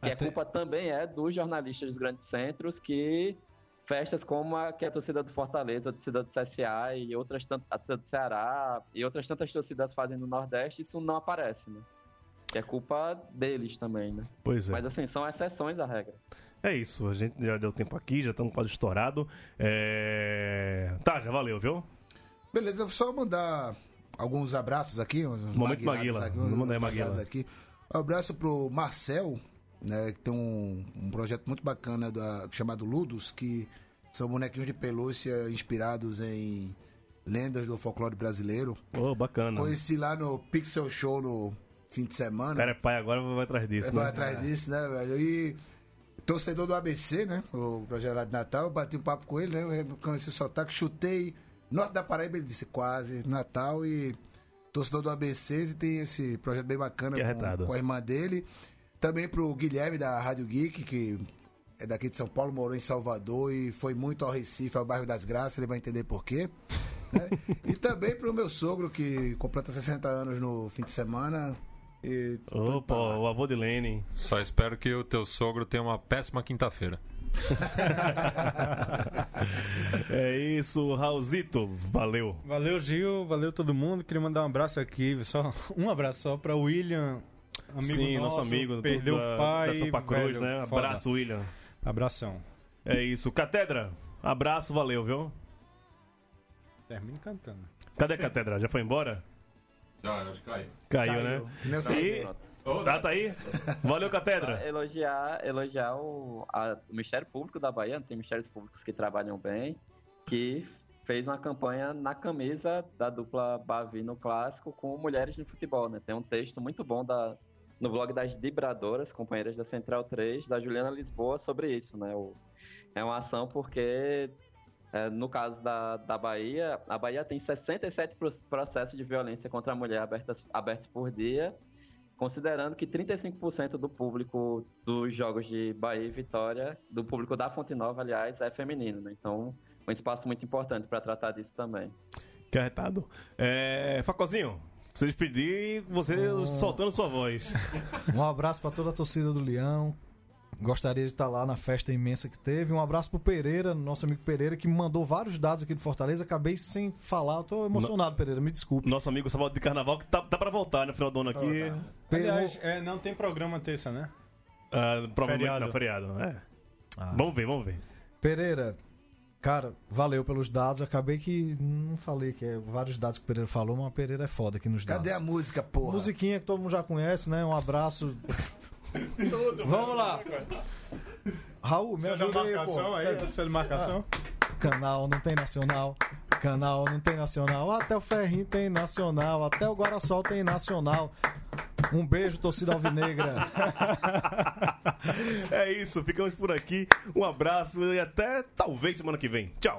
que a culpa também é dos jornalistas dos grandes centros que festas como a que a torcida do Fortaleza, a torcida do CSA e outras tantas, a torcida do Ceará e outras tantas torcidas fazem no Nordeste, isso não aparece, né? Que é culpa deles também, né? Pois é. Mas assim, são exceções à regra. É isso, a gente já deu tempo aqui, já estamos quase estourado. É... Tá, já valeu, viu? Beleza, eu só mandar alguns abraços aqui. Uns Momento Maguila. aqui, uns aí, Maguila. aqui. Um abraço pro Marcel, né, que tem um, um projeto muito bacana da, chamado Ludus, que são bonequinhos de pelúcia inspirados em lendas do folclore brasileiro. Ô, bacana. Conheci lá no Pixel Show no fim de O semana. cara é pai agora, vai atrás disso. Vai né? atrás disso, né, velho? E torcedor do ABC, né? O de Natal, eu bati um papo com ele, né? Eu reconheci o sotaque, chutei. Norte da Paraíba, ele disse quase, Natal e torcedor do ABC e tem esse projeto bem bacana com, com a irmã dele. Também pro Guilherme da Rádio Geek, que é daqui de São Paulo, morou em Salvador e foi muito ao Recife, ao bairro das Graças, ele vai entender por quê. né? e também pro meu sogro, que completa 60 anos no fim de semana. E Opa, o avô de Lene. Só espero que o teu sogro tenha uma péssima quinta-feira. É isso, Raulzito. Valeu. Valeu, Gil. Valeu todo mundo. Queria mandar um abraço aqui, só um abraço só para William, amigo Sim, nosso, nosso amigo perdeu o pai, da Sampa Cruz, velho, né? foda. Abraço, William. Abração. É isso. Catedra, abraço, valeu, viu? Termine cantando. Cadê a Catedra? Já foi embora? Já, acho que caiu. Caiu, Caiu. né? Que nem o E... Ah, tá aí? Valeu, Catedra. Elogiar, elogiar o, a- o Ministério Público da Bahia, tem ministérios públicos que trabalham bem, que fez uma campanha na camisa da dupla Bavi no clássico com mulheres no futebol, né? Tem um texto muito bom da, no blog das Vibradoras, companheiras da Central 3, da Juliana Lisboa, sobre isso, né? O- é uma ação porque, é, no caso da, da Bahia, a Bahia tem 67 pro- processos de violência contra a mulher abertas, abertos por dia, considerando que 35% do público dos jogos de Bahia e Vitória, do público da Fonte Nova, aliás, é feminino, né? Então, um espaço muito importante para tratar disso também. Que arretado. É... Facozinho, você despedir você soltando sua voz. Um abraço pra toda a torcida do Leão. Gostaria de estar lá na festa imensa que teve. Um abraço pro Pereira, nosso amigo Pereira, que me mandou vários dados aqui do Fortaleza. Acabei sem falar. Eu tô emocionado, Pereira, me desculpe. Nosso amigo Sábado de Carnaval, que tá, tá pra voltar no final do ano aqui. Aliás, é, não tem programa terça, né? Ah, provavelmente Feriado. não, feriado. É. Ah. Vamos ver, vamos ver. Pereira, cara, valeu pelos dados. Acabei que não falei que é vários dados que o Pereira falou, mas o Pereira é foda aqui nos dados. Cadê a música, porra? Musiquinha que todo mundo já conhece, né? Um abraço. Vamos lá. Raul, me ajuda aí, marcação pô. aí? Sério. Precisa de marcação? Canal não tem nacional. Canal não tem nacional. Até o Ferrinho tem nacional. Até o Guarasol tem nacional. Um beijo, torcida alvinegra. É isso, ficamos por aqui. Um abraço e até talvez semana que vem. Tchau.